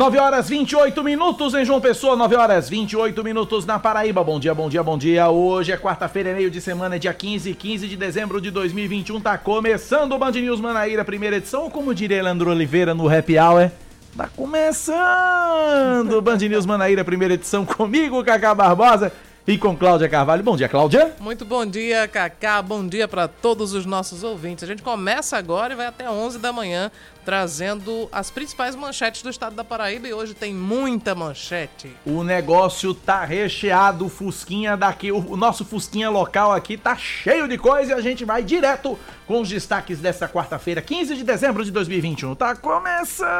9 horas 28 minutos em João Pessoa, 9 horas 28 minutos na Paraíba. Bom dia, bom dia, bom dia. Hoje é quarta-feira, é meio de semana, dia 15, 15 de dezembro de 2021. Tá começando o Band News Manaíra, primeira edição, ou como diria Leandro Oliveira no Happy Hour. Tá começando o Band News Manaíra, primeira edição, comigo, Cacá Barbosa e com Cláudia Carvalho. Bom dia, Cláudia. Muito bom dia, Cacá. Bom dia para todos os nossos ouvintes. A gente começa agora e vai até 11 da manhã trazendo as principais manchetes do estado da Paraíba e hoje tem muita manchete. O negócio tá recheado, o Fusquinha daqui, o nosso Fusquinha local aqui tá cheio de coisa e a gente vai direto com os destaques desta quarta-feira, 15 de dezembro de 2021. Tá começando!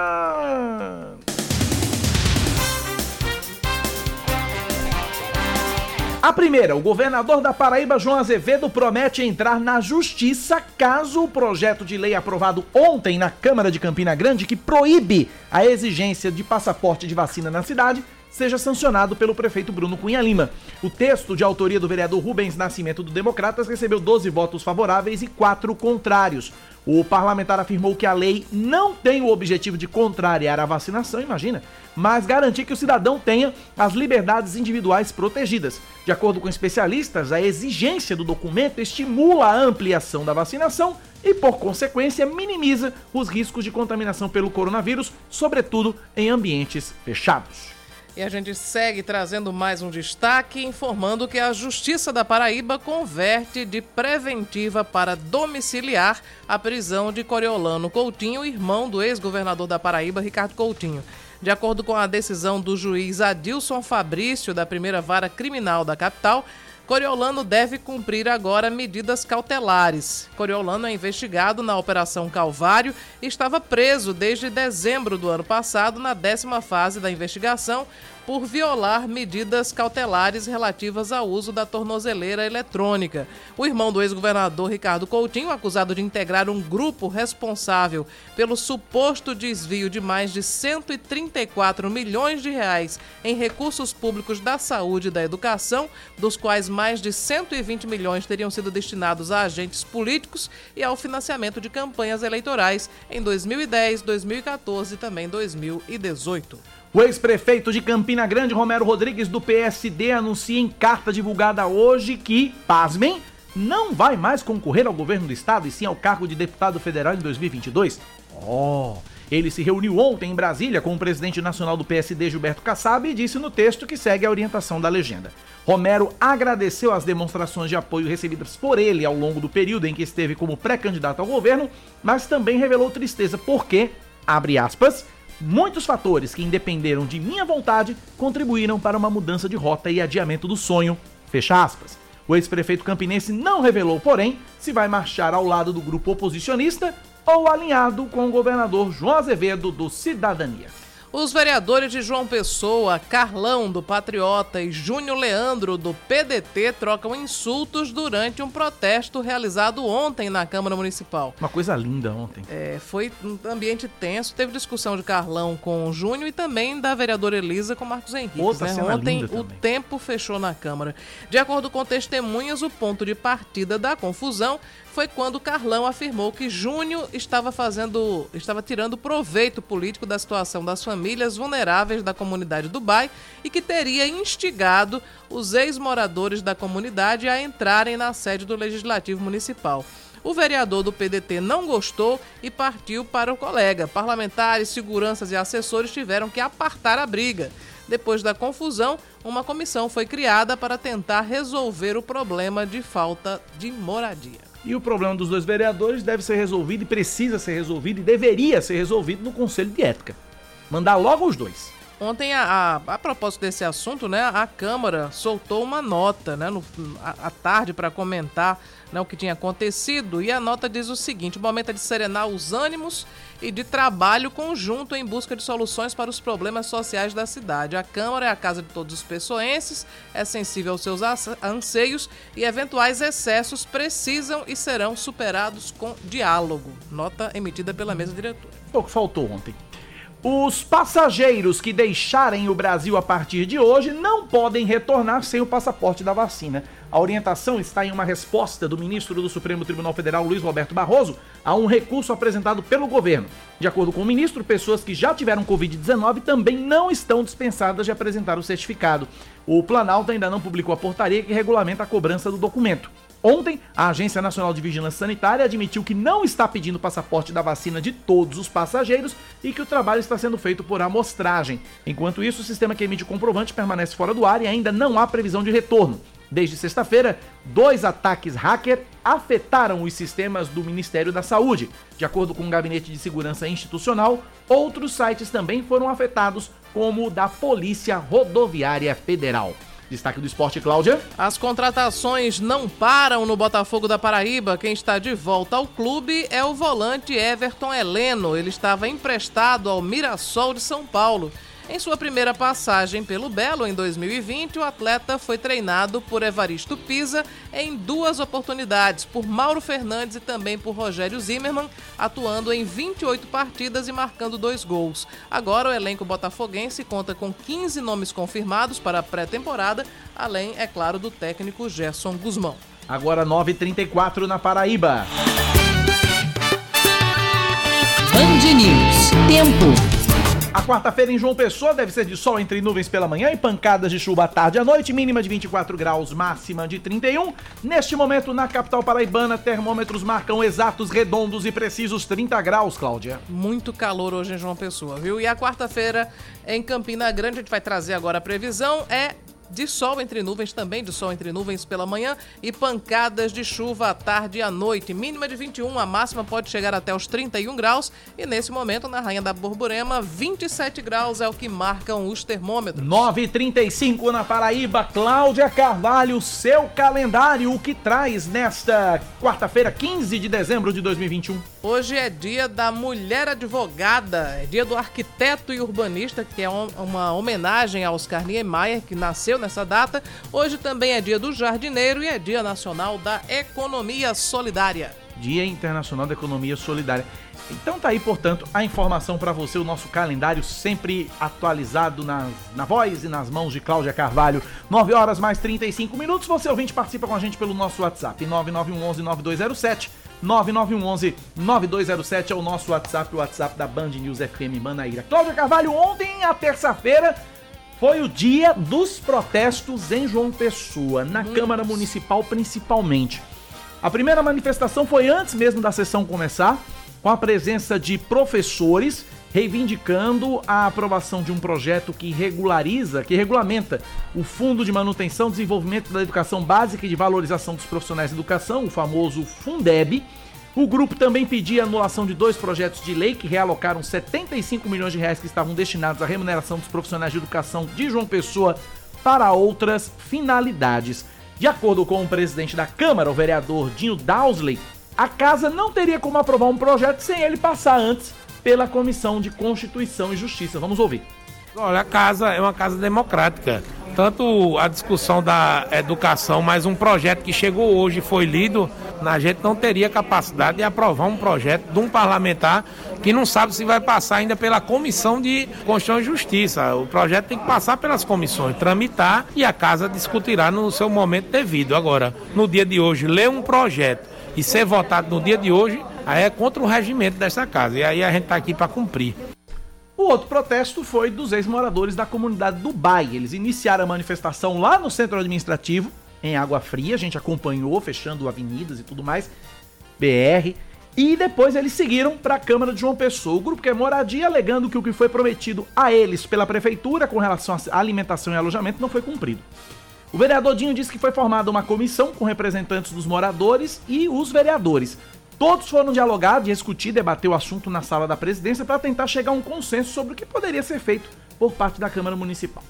A primeira, o governador da Paraíba, João Azevedo, promete entrar na justiça caso o projeto de lei aprovado ontem na Câmara de Campina Grande, que proíbe a exigência de passaporte de vacina na cidade, seja sancionado pelo prefeito Bruno Cunha Lima. O texto, de autoria do vereador Rubens Nascimento do Democratas, recebeu 12 votos favoráveis e 4 contrários. O parlamentar afirmou que a lei não tem o objetivo de contrariar a vacinação, imagina, mas garantir que o cidadão tenha as liberdades individuais protegidas. De acordo com especialistas, a exigência do documento estimula a ampliação da vacinação e, por consequência, minimiza os riscos de contaminação pelo coronavírus, sobretudo em ambientes fechados. E a gente segue trazendo mais um destaque, informando que a Justiça da Paraíba converte de preventiva para domiciliar a prisão de Coriolano Coutinho, irmão do ex-governador da Paraíba, Ricardo Coutinho. De acordo com a decisão do juiz Adilson Fabrício, da primeira vara criminal da capital, Coriolano deve cumprir agora medidas cautelares. Coriolano é investigado na Operação Calvário e estava preso desde dezembro do ano passado, na décima fase da investigação, por violar medidas cautelares relativas ao uso da tornozeleira eletrônica. O irmão do ex-governador Ricardo Coutinho, acusado de integrar um grupo responsável pelo suposto desvio de mais de 134 milhões de reais em recursos públicos da saúde e da educação, dos quais mais de 120 milhões teriam sido destinados a agentes políticos e ao financiamento de campanhas eleitorais em 2010, 2014 e também 2018. O ex-prefeito de Campina Grande, Romero Rodrigues, do PSD, anuncia em carta divulgada hoje que, pasmem, não vai mais concorrer ao governo do estado e sim ao cargo de deputado federal em 2022. Oh! Ele se reuniu ontem em Brasília com o presidente nacional do PSD, Gilberto Kassab, e disse no texto que segue a orientação da legenda. Romero agradeceu as demonstrações de apoio recebidas por ele ao longo do período em que esteve como pré-candidato ao governo, mas também revelou tristeza porque, abre aspas, Muitos fatores que independeram de minha vontade contribuíram para uma mudança de rota e adiamento do sonho. Fecha aspas. O ex-prefeito campinense não revelou, porém, se vai marchar ao lado do grupo oposicionista ou alinhado com o governador João Azevedo do Cidadania. Os vereadores de João Pessoa, Carlão do Patriota e Júnior Leandro do PDT trocam insultos durante um protesto realizado ontem na Câmara Municipal. Uma coisa linda ontem. É, foi um ambiente tenso. Teve discussão de Carlão com o Júnior e também da vereadora Elisa com Marcos Henrique. Outra né? Ontem o tempo fechou na Câmara. De acordo com testemunhas, o ponto de partida da confusão foi quando Carlão afirmou que Júnior estava fazendo, estava tirando proveito político da situação das famílias vulneráveis da comunidade do Dubai e que teria instigado os ex-moradores da comunidade a entrarem na sede do Legislativo Municipal. O vereador do PDT não gostou e partiu para o colega. Parlamentares, seguranças e assessores tiveram que apartar a briga. Depois da confusão, uma comissão foi criada para tentar resolver o problema de falta de moradia. E o problema dos dois vereadores deve ser resolvido e precisa ser resolvido e deveria ser resolvido no Conselho de Ética. Mandar logo os dois. Ontem, a, a, a, propósito desse assunto, né, a Câmara soltou uma nota né, no, à tarde para comentar né, o que tinha acontecido. E a nota diz o seguinte: o momento é de serenar os ânimos e de trabalho conjunto em busca de soluções para os problemas sociais da cidade. A Câmara é a casa de todos os pessoenses, é sensível aos seus anseios e eventuais excessos precisam e serão superados com diálogo. Nota emitida pela mesa diretora. O que faltou ontem. Os passageiros que deixarem o Brasil a partir de hoje não podem retornar sem o passaporte da vacina. A orientação está em uma resposta do ministro do Supremo Tribunal Federal, Luiz Roberto Barroso, a um recurso apresentado pelo governo. De acordo com o ministro, pessoas que já tiveram Covid-19 também não estão dispensadas de apresentar o certificado. O Planalto ainda não publicou a portaria que regulamenta a cobrança do documento. Ontem, a Agência Nacional de Vigilância Sanitária admitiu que não está pedindo passaporte da vacina de todos os passageiros e que o trabalho está sendo feito por amostragem. Enquanto isso, o sistema que emite o comprovante permanece fora do ar e ainda não há previsão de retorno. Desde sexta-feira, dois ataques hacker afetaram os sistemas do Ministério da Saúde. De acordo com o Gabinete de Segurança Institucional, outros sites também foram afetados, como o da Polícia Rodoviária Federal. Destaque do esporte, Cláudia. As contratações não param no Botafogo da Paraíba. Quem está de volta ao clube é o volante Everton Heleno. Ele estava emprestado ao Mirassol de São Paulo. Em sua primeira passagem pelo Belo em 2020, o atleta foi treinado por Evaristo Pisa em duas oportunidades, por Mauro Fernandes e também por Rogério Zimmermann, atuando em 28 partidas e marcando dois gols. Agora o elenco botafoguense conta com 15 nomes confirmados para a pré-temporada, além, é claro, do técnico Gerson Guzmão. Agora 9h34 na Paraíba. Band News. Tempo. A quarta-feira em João Pessoa deve ser de sol entre nuvens pela manhã e pancadas de chuva à tarde à noite, mínima de 24 graus, máxima de 31. Neste momento, na capital paraibana, termômetros marcam exatos, redondos e precisos 30 graus, Cláudia. Muito calor hoje em João Pessoa, viu? E a quarta-feira em Campina Grande, a gente vai trazer agora a previsão, é de sol entre nuvens, também de sol entre nuvens pela manhã e pancadas de chuva à tarde e à noite. Mínima de 21, a máxima pode chegar até os 31 graus. E nesse momento, na Rainha da Borborema, 27 graus é o que marcam os termômetros. 9h35 na Paraíba. Cláudia Carvalho, seu calendário, o que traz nesta quarta-feira, 15 de dezembro de 2021? Hoje é dia da mulher advogada, é dia do arquiteto e urbanista, que é uma homenagem a Oscar Niemeyer, que nasceu nessa data. Hoje também é dia do jardineiro e é dia nacional da economia solidária. Dia Internacional da Economia Solidária. Então tá aí, portanto, a informação para você, o nosso calendário sempre atualizado nas, na voz e nas mãos de Cláudia Carvalho. 9 horas mais 35 minutos. Você ouvinte participa com a gente pelo nosso WhatsApp 9911 9207 9911 9207 é o nosso WhatsApp, o WhatsApp da Band News FM Manaíra. Cláudia Carvalho, ontem, a terça-feira, foi o dia dos protestos em João Pessoa, na Câmara Municipal principalmente. A primeira manifestação foi antes mesmo da sessão começar, com a presença de professores reivindicando a aprovação de um projeto que regulariza, que regulamenta o Fundo de Manutenção e Desenvolvimento da Educação Básica e de Valorização dos Profissionais de Educação, o famoso Fundeb. O grupo também pedia anulação de dois projetos de lei que realocaram 75 milhões de reais que estavam destinados à remuneração dos profissionais de educação de João Pessoa para outras finalidades. De acordo com o presidente da Câmara, o vereador Dinho Dowsley, a casa não teria como aprovar um projeto sem ele passar antes pela Comissão de Constituição e Justiça. Vamos ouvir. Olha, a casa é uma casa democrática. Tanto a discussão da educação, mas um projeto que chegou hoje foi lido, a gente não teria capacidade de aprovar um projeto de um parlamentar que não sabe se vai passar ainda pela Comissão de Constituição e Justiça. O projeto tem que passar pelas comissões, tramitar e a casa discutirá no seu momento devido. Agora, no dia de hoje, ler um projeto e ser votado no dia de hoje, aí é contra o regimento dessa casa. E aí a gente está aqui para cumprir. O outro protesto foi dos ex-moradores da comunidade Dubai. Eles iniciaram a manifestação lá no centro administrativo, em Água Fria. A gente acompanhou, fechando avenidas e tudo mais. BR. E depois eles seguiram para a Câmara de João Pessoa. O grupo quer moradia, alegando que o que foi prometido a eles pela prefeitura com relação à alimentação e alojamento não foi cumprido. O vereador Dinho disse que foi formada uma comissão com representantes dos moradores e os vereadores. Todos foram dialogar, discutir, debater o assunto na sala da presidência para tentar chegar a um consenso sobre o que poderia ser feito por parte da Câmara Municipal.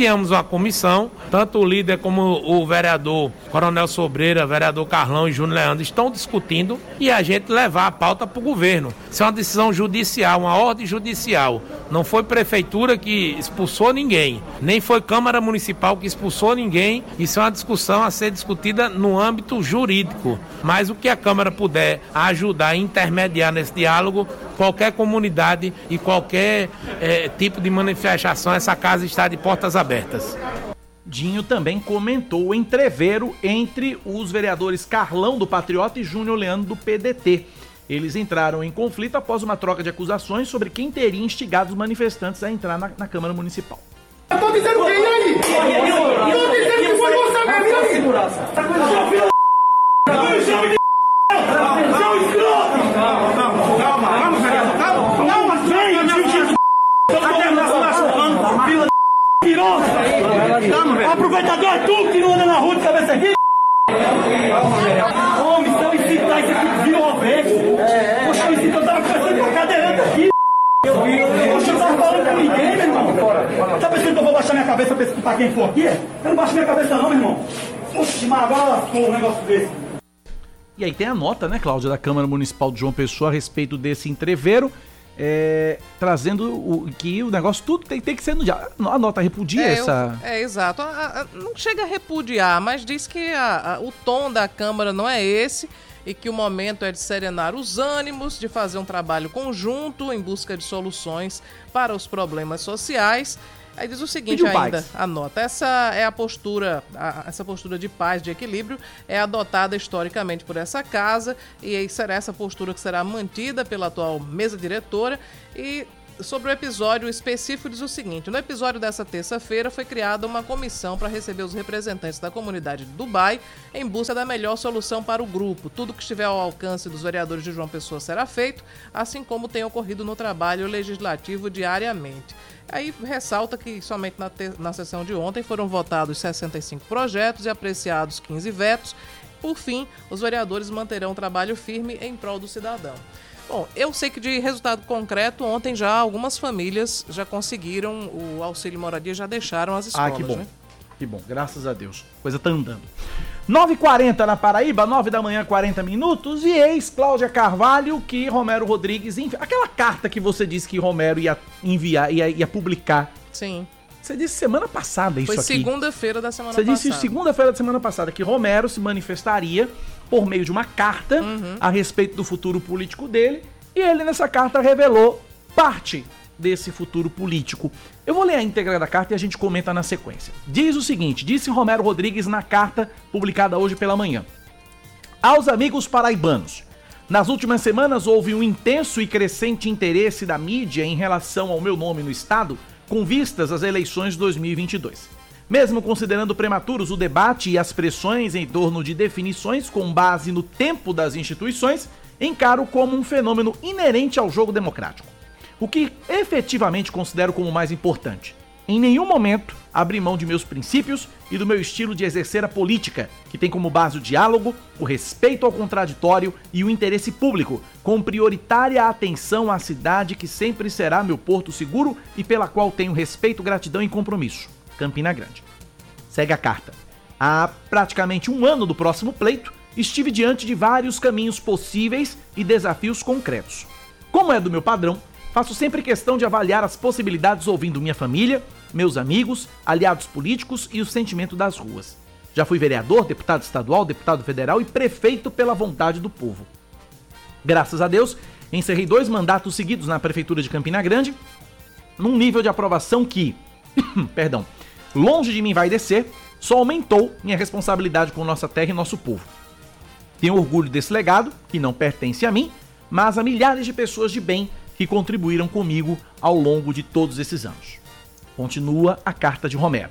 Criamos uma comissão, tanto o líder como o vereador Coronel Sobreira, vereador Carlão e Júnior Leandro estão discutindo e a gente levar a pauta para o governo. Isso é uma decisão judicial, uma ordem judicial. Não foi prefeitura que expulsou ninguém, nem foi Câmara Municipal que expulsou ninguém. Isso é uma discussão a ser discutida no âmbito jurídico. Mas o que a Câmara puder ajudar a intermediar nesse diálogo, qualquer comunidade e qualquer é, tipo de manifestação, essa casa está de portas abertas. Dinho também comentou o entreveiro entre os vereadores Carlão do Patriota e Júnior Leandro do PDT. Eles entraram em conflito após uma troca de acusações sobre quem teria instigado os manifestantes a entrar na, na Câmara Municipal. Eu tô dizendo quem aí? Eu tô dizendo que foi você mesmo aí! Segurança! Seu de Seu escroto! Calma, calma, calma, calma, vereador, calma! Calma, gente! Tá terminando machucando, fila velho! Aproveitador é tu que não anda na rua de cabeça aqui! Homem, se eu incitar isso aqui, virou vez! Poxa, eu incito, eu tava conversando com a cadeirante aqui! Poxa, eu tava falando com ninguém, meu irmão! Tá pensando que eu vou baixar minha cabeça pra escutar quem for aqui? Eu não baixo minha cabeça não, meu irmão! Oxe, mas agora lascou um negócio desse! E aí tem a nota, né, Cláudia, da Câmara Municipal de João Pessoa a respeito desse entreveiro, é, trazendo o, que o negócio tudo tem, tem que ser no dia. A nota repudia É, essa. eu- é, exato. A- a- não chega a repudiar, mas diz que a- a- o tom da Câmara não é esse e que o momento é de serenar os ânimos, de fazer um trabalho conjunto em busca de soluções para os problemas sociais. Aí diz o seguinte ainda, paz. a nota. Essa é a postura, a- essa postura de paz, de equilíbrio, é adotada historicamente por essa casa e será essa postura que será mantida pela atual mesa diretora e Sobre o episódio específico, diz o seguinte: no episódio dessa terça-feira foi criada uma comissão para receber os representantes da comunidade de Dubai em busca da melhor solução para o grupo. Tudo que estiver ao alcance dos vereadores de João Pessoa será feito, assim como tem ocorrido no trabalho legislativo diariamente. Aí ressalta que somente na, na sessão de ontem foram votados 65 projetos e apreciados 15 vetos. Por fim, os vereadores manterão um trabalho firme em prol do cidadão. Bom, eu sei que de resultado concreto, ontem já algumas famílias já conseguiram o auxílio moradia, já deixaram as escolas. Ah, que bom. né? Que bom, graças a Deus. Coisa tá andando. 9h40 na Paraíba, 9 da manhã, 40 minutos. E ex Cláudia Carvalho que Romero Rodrigues envi... Aquela carta que você disse que Romero ia enviar, ia, ia publicar. Sim. Você disse semana passada isso Foi aqui. segunda-feira da semana Você passada. disse segunda-feira da semana passada que Romero se manifestaria por meio de uma carta Uhum. a respeito do futuro político dele. E ele, nessa carta, revelou parte desse futuro político. Eu vou ler a íntegra da carta e a gente comenta na sequência. Diz o seguinte: disse Romero Rodrigues na carta publicada hoje pela manhã. Aos amigos paraibanos. Nas últimas semanas houve um intenso e crescente interesse da mídia em relação ao meu nome no estado, com vistas às eleições de 2022. Mesmo considerando prematuros o debate e as pressões em torno de definições com base no tempo das instituições, encaro como um fenômeno inerente ao jogo democrático. O que efetivamente considero como mais importante. Em nenhum momento abri mão de meus princípios e do meu estilo de exercer a política, que tem como base o diálogo, o respeito ao contraditório e o interesse público, com prioritária atenção à cidade que sempre será meu porto seguro e pela qual tenho respeito, gratidão e compromisso. Campina Grande. Segue a carta. Há praticamente um ano do próximo pleito, estive diante de vários caminhos possíveis e desafios concretos. Como é do meu padrão, faço sempre questão de avaliar as possibilidades ouvindo minha família, meus amigos, aliados políticos e o sentimento das ruas. Já fui vereador, deputado estadual, deputado federal e prefeito pela vontade do povo. Graças a Deus, encerrei dois mandatos seguidos na prefeitura de Campina Grande, num nível de aprovação que, perdão, longe de mim vai descer, só aumentou minha responsabilidade com nossa terra e nosso povo. Tenho orgulho desse legado, que não pertence a mim, mas a milhares de pessoas de bem que contribuíram comigo ao longo de todos esses anos. Continua a carta de Romero.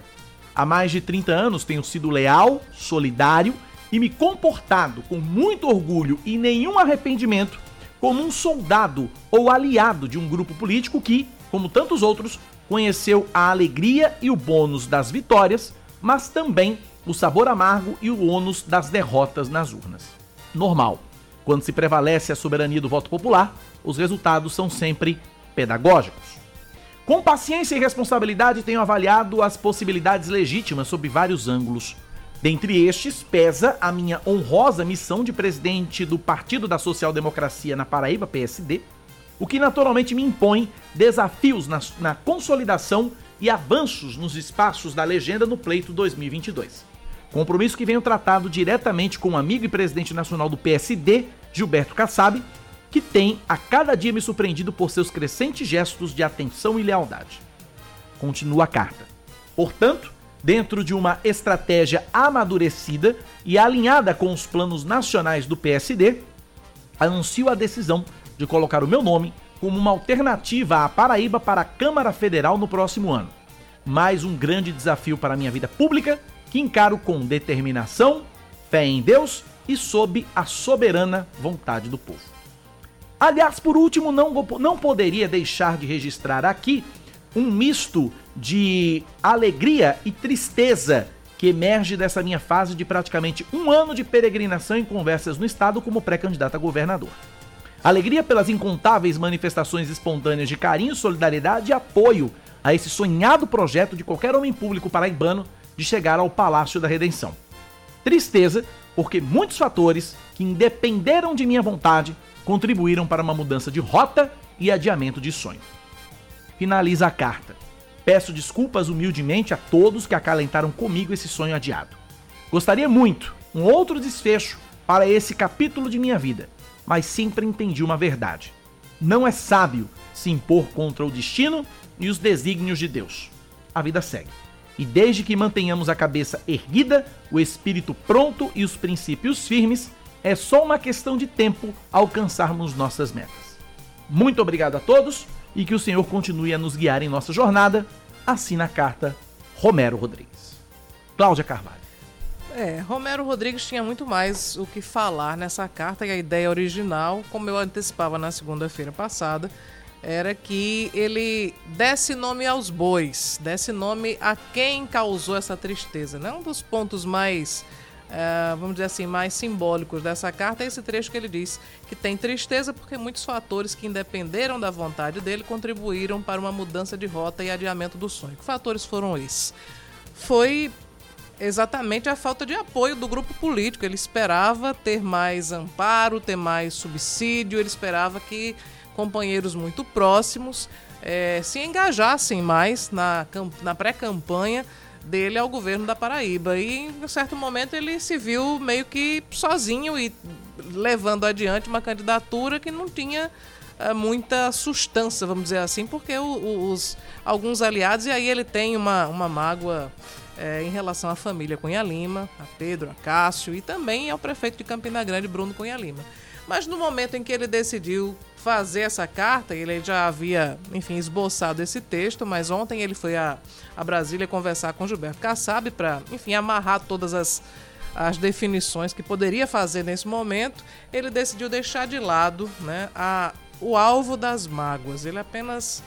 Há mais de 30 anos tenho sido leal, solidário e me comportado com muito orgulho e nenhum arrependimento como um soldado ou aliado de um grupo político que, como tantos outros, conheceu a alegria e o bônus das vitórias, mas também o sabor amargo e o ônus das derrotas nas urnas. Normal. Quando se prevalece a soberania do voto popular, os resultados são sempre pedagógicos. Com paciência e responsabilidade, tenho avaliado as possibilidades legítimas sob vários ângulos. Dentre estes, pesa a minha honrosa missão de presidente do Partido da Social Democracia na Paraíba, PSD, o que naturalmente me impõe desafios na, na consolidação e avanços nos espaços da legenda no pleito 2022. Compromisso que venho tratado diretamente com o amigo e presidente nacional do PSD, Gilberto Kassab, que tem a cada dia me surpreendido por seus crescentes gestos de atenção e lealdade. Continua a carta. Portanto, dentro de uma estratégia amadurecida e alinhada com os planos nacionais do PSD, anuncio a decisão de colocar o meu nome como uma alternativa à Paraíba para a Câmara Federal no próximo ano. Mais um grande desafio para a minha vida pública que encaro com determinação, fé em Deus e sob a soberana vontade do povo. Aliás, por último, não, não poderia deixar de registrar aqui um misto de alegria e tristeza que emerge dessa minha fase de praticamente um ano de peregrinação em conversas no Estado como pré-candidato a governador. Alegria pelas incontáveis manifestações espontâneas de carinho, solidariedade e apoio a esse sonhado projeto de qualquer homem público paraibano de chegar ao Palácio da Redenção. Tristeza porque muitos fatores que independeram de minha vontade contribuíram para uma mudança de rota e adiamento de sonho. Finaliza a carta. Peço desculpas humildemente a todos que acalentaram comigo esse sonho adiado. Gostaria muito um outro desfecho para esse capítulo de minha vida, mas sempre entendi uma verdade. Não é sábio se impor contra o destino e os desígnios de Deus. A vida segue. E desde que mantenhamos a cabeça erguida, o espírito pronto e os princípios firmes, é só uma questão de tempo alcançarmos nossas metas. Muito obrigado a todos e que o Senhor continue a nos guiar em nossa jornada. Assina a carta Romero Rodrigues. Cláudia Carvalho. É, Romero Rodrigues tinha muito mais o que falar nessa carta e a ideia original, como eu antecipava na segunda-feira passada, era que ele desse nome aos bois, desse nome a quem causou essa tristeza. Né? Um dos pontos mais Uh, vamos dizer assim, mais simbólicos dessa carta é esse trecho que ele diz que tem tristeza porque muitos fatores que independeram da vontade dele contribuíram para uma mudança de rota e adiamento do sonho. Que fatores foram esses? Foi exatamente a falta de apoio do grupo político. Ele esperava ter mais amparo, ter mais subsídio, ele esperava que companheiros muito próximos eh, se engajassem mais na, na pré-campanha dele ao governo da Paraíba. E em certo momento ele se viu meio que sozinho e levando adiante uma candidatura que não tinha é, muita sustância, vamos dizer assim, porque o, os alguns aliados, e aí ele tem uma, uma mágoa é, em relação à família Cunha Lima, a Pedro, a Cássio e também ao prefeito de Campina Grande, Bruno Cunha Lima. Mas no momento em que ele decidiu fazer essa carta, ele já havia, enfim, esboçado esse texto, mas ontem ele foi a, a Brasília conversar com Gilberto Kassab para, enfim, amarrar todas as, as definições que poderia fazer nesse momento. Ele decidiu deixar de lado né, a, o alvo das mágoas. Ele apenas.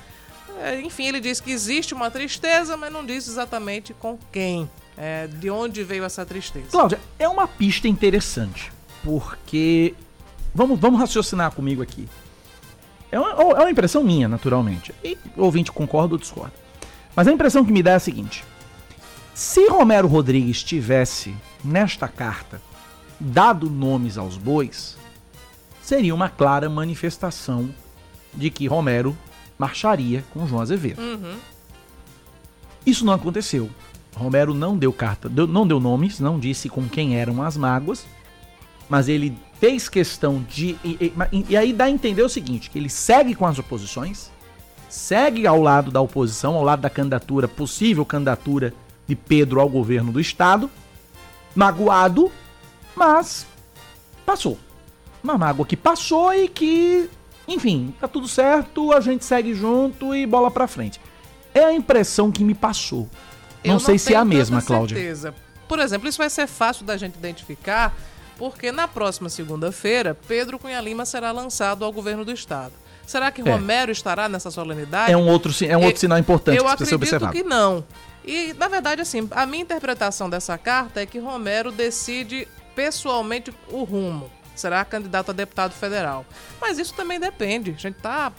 É, enfim, ele diz que existe uma tristeza, mas não diz exatamente com quem. É, de onde veio essa tristeza. Cláudia, é uma pista interessante, porque. Vamos, vamos raciocinar comigo aqui. É uma, é uma impressão minha, naturalmente. E ouvinte concorda ou discorda. Mas a impressão que me dá é a seguinte: se Romero Rodrigues tivesse, nesta carta, dado nomes aos bois, seria uma clara manifestação de que Romero marcharia com João Azevedo. Uhum. Isso não aconteceu. Romero não deu carta, não deu nomes, não disse com quem eram as mágoas, mas ele fez questão de. E, e, e, aí dá a entender o seguinte: que ele segue com as oposições, segue ao lado da oposição, ao lado da candidatura, possível candidatura de Pedro ao governo do estado, magoado, mas passou. Uma mágoa que passou e que, enfim, tá tudo certo, a gente segue junto e bola pra frente. É a impressão que me passou. Não, não sei se é a mesma, Cláudia. Certeza. Por exemplo, isso vai ser fácil da gente identificar porque na próxima segunda-feira, Pedro Cunha Lima será lançado ao governo do Estado. Será que é. Romero estará nessa solenidade? É um outro, é um outro sinal importante eu que acredito que não. E, na verdade, assim, a minha interpretação dessa carta é que Romero decide pessoalmente o rumo. Será candidato a deputado federal. Mas isso também depende. A gente está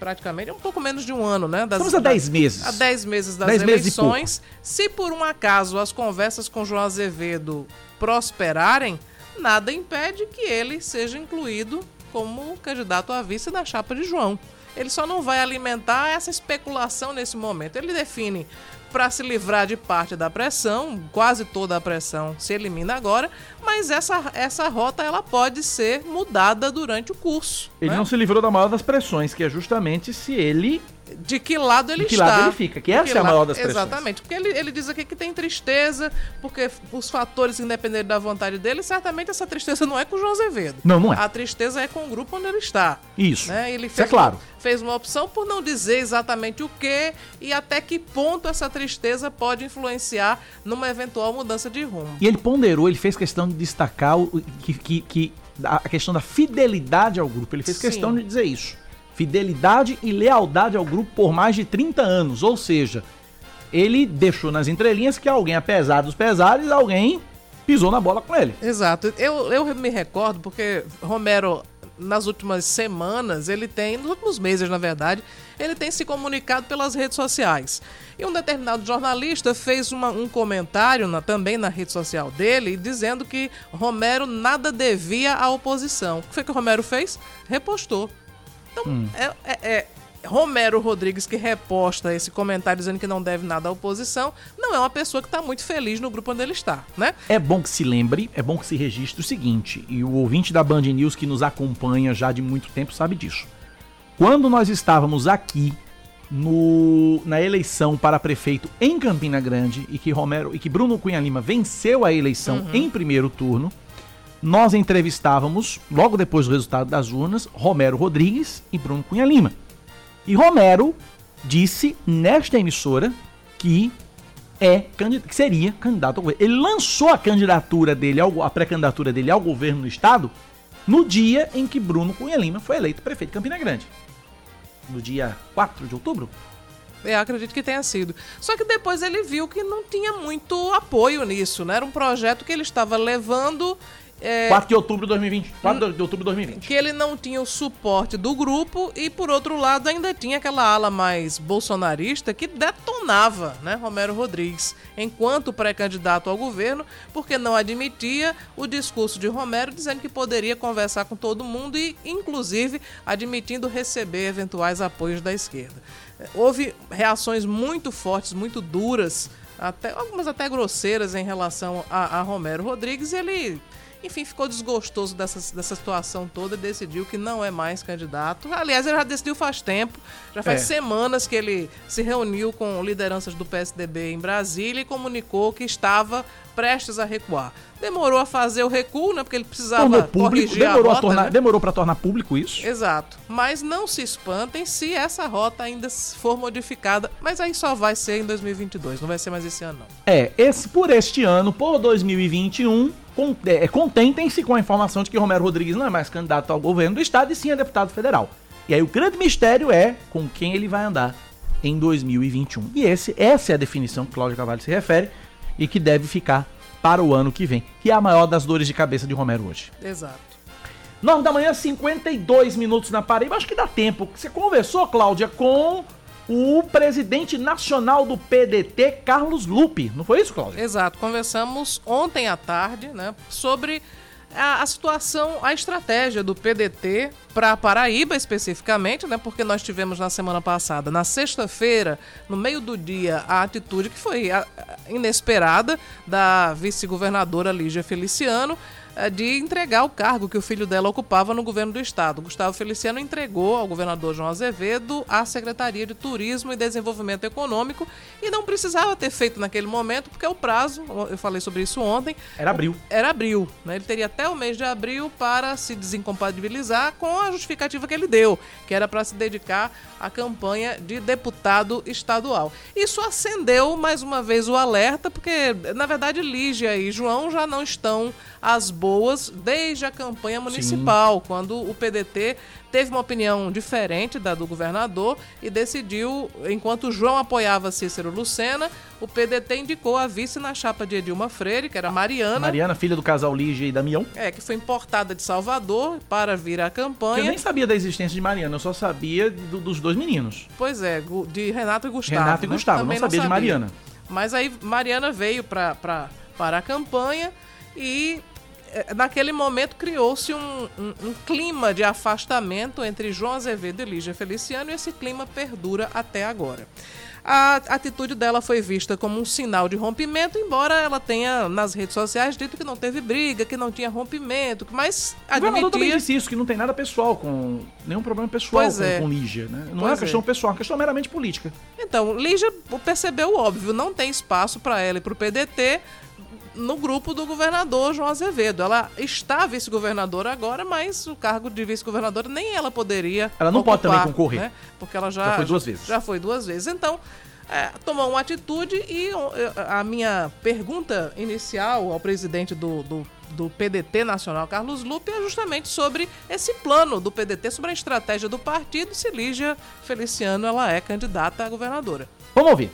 praticamente, um pouco menos de um ano, né? Das, Estamos há 10 meses. Há 10 meses das dez eleições. Meses Se por um acaso as conversas com João Azevedo prosperarem, nada impede que ele seja incluído como candidato a vice da chapa de João. Ele só não vai alimentar essa especulação nesse momento. Ele define para se livrar de parte da pressão, quase toda a pressão se elimina agora, mas essa, essa rota ela pode ser mudada durante o curso. Ele né? não se livrou da maior das pressões, que é justamente se ele de que lado ele de que está. lado ele fica, que essa é a maior das pressões. Exatamente, porque ele, ele diz aqui que tem tristeza, porque os fatores independentes da vontade dele, certamente essa tristeza não é com o João Azevedo. Não, não é. A tristeza é com o grupo onde ele está. Isso. Né? Ele fez, é claro. Fez uma opção por não dizer exatamente o que e até que ponto essa tristeza pode influenciar numa eventual mudança de rumo. E ele ponderou, ele fez questão de destacar o, que, que, que a questão da fidelidade ao grupo. Ele fez Sim. questão de dizer isso fidelidade e lealdade ao grupo por mais de 30 anos. Ou seja, ele deixou nas entrelinhas que alguém, apesar dos pesares, alguém pisou na bola com ele. Exato. Eu, eu me recordo porque Romero, nas últimas semanas, ele tem, nos últimos meses, na verdade, ele tem se comunicado pelas redes sociais. E um determinado jornalista fez uma, um comentário na, também na rede social dele, dizendo que Romero nada devia à oposição. O que foi que o Romero fez? Repostou. Então, hum. é, é, é, Romero Rodrigues, que reposta esse comentário dizendo que não deve nada à oposição, não é uma pessoa que está muito feliz no grupo onde ele está, né? É bom que se lembre, é bom que se registre o seguinte, e o ouvinte da Band News que nos acompanha já de muito tempo sabe disso. Quando nós estávamos aqui no, na eleição para prefeito em Campina Grande e que Romero e que Bruno Cunha Lima venceu a eleição uhum. em primeiro turno, nós entrevistávamos, logo depois do resultado das urnas, Romero Rodrigues e Bruno Cunha Lima. E Romero disse nesta emissora que é que seria candidato ao governo. Ele lançou a candidatura dele, a pré-candidatura dele ao governo do estado no dia em que Bruno Cunha Lima foi eleito prefeito de Campina Grande. No dia 4 de outubro? Eu acredito que tenha sido. Só que depois ele viu que não tinha muito apoio nisso, né? Era um projeto que ele estava levando é, 4 de outubro de 2020. 4 de outubro de 2020. Que ele não tinha o suporte do grupo e, por outro lado, ainda tinha aquela ala mais bolsonarista que detonava né, Romero Rodrigues enquanto pré-candidato ao governo, porque não admitia o discurso de Romero dizendo que poderia conversar com todo mundo e, inclusive, admitindo receber eventuais apoios da esquerda. Houve reações muito fortes, muito duras, até algumas até grosseiras em relação a, a Romero Rodrigues e ele enfim, ficou desgostoso dessa, dessa situação toda e decidiu que não é mais candidato. Aliás, ele já decidiu faz tempo, já faz é. semanas que ele se reuniu com lideranças do PSDB em Brasília e comunicou que estava prestes a recuar. Demorou a fazer o recuo, né? Porque ele precisava público, corrigir demorou a rota. tornar, né? Demorou para tornar público isso? Exato. Mas não se espantem se essa rota ainda for modificada. Mas aí só vai ser em 2022, não vai ser mais esse ano, não. É, esse por este ano, por 2021, é, contentem-se com a informação de que Romero Rodrigues não é mais candidato ao governo do estado e sim é deputado federal. E aí o grande mistério é com quem ele vai andar em 2021. E esse, essa é a definição que Cláudio Cavalho se refere e que deve ficar para o ano que vem, que é a maior das dores de cabeça de Romero hoje. Exato. 9 da manhã, 52 minutos na Paraíba. Acho que dá tempo. Você conversou, Cláudia, com o presidente nacional do PDT, Carlos Lupe. Não foi isso, Cláudia? Exato. Conversamos ontem à tarde, né, sobre a, a situação, a estratégia do PDT para Paraíba especificamente, né? Porque nós tivemos na semana passada, na sexta-feira, no meio do dia, a atitude que foi inesperada da vice-governadora Lígia Feliciano de entregar o cargo que o filho dela ocupava no governo do estado. Gustavo Feliciano entregou ao governador João Azevedo a Secretaria de Turismo e Desenvolvimento Econômico e não precisava ter feito naquele momento, porque o prazo, eu falei sobre isso ontem. Era abril. Era abril. Né? Ele teria até o mês de abril para se desincompatibilizar com a justificativa que ele deu, que era para se dedicar à campanha de deputado estadual. Isso acendeu mais uma vez o alerta, porque, na verdade, Lígia e João já não estão as boas desde a campanha municipal, Sim. quando o PDT teve uma opinião diferente da do governador e decidiu, enquanto João apoiava Cícero Lucena, o PDT indicou a vice na chapa de Edilma Freire, que era Mariana. Mariana, filha do casal Lígia e Damião. É, que foi importada de Salvador para vir à campanha. Eu nem sabia da existência de Mariana, eu só sabia do, dos dois meninos. Pois é, de Renato e Gustavo. Renato e né? Gustavo, não sabia, não sabia de Mariana. Mas aí Mariana veio pra, para a campanha e naquele momento criou-se um, um, um, clima de afastamento entre João Azevedo e Lígia Feliciano e esse clima perdura até agora. A atitude dela foi vista como um sinal de rompimento, embora ela tenha nas redes sociais dito que não teve briga, que não tinha rompimento, mas admitia... O também disse isso, que não tem nada pessoal com... nenhum problema pessoal com, é. com, Lígia, né? Não pois é uma questão é. pessoal, é uma questão meramente política. Então, Lígia percebeu o óbvio, não tem espaço para ela e para o PDT, no grupo do governador João Azevedo. Ela está vice-governadora agora, mas o cargo de vice-governadora nem ela poderia. Ela não ocupar, pode também concorrer. Né? Porque ela já, já foi duas vezes. Já foi duas vezes. Então, é, tomou uma atitude e a minha pergunta inicial ao presidente do, do, do, PDT Nacional, Carlos Lupe, é justamente sobre esse plano do PDT, sobre a estratégia do partido, se Lígia Feliciano ela é candidata a governadora. Vamos ouvir.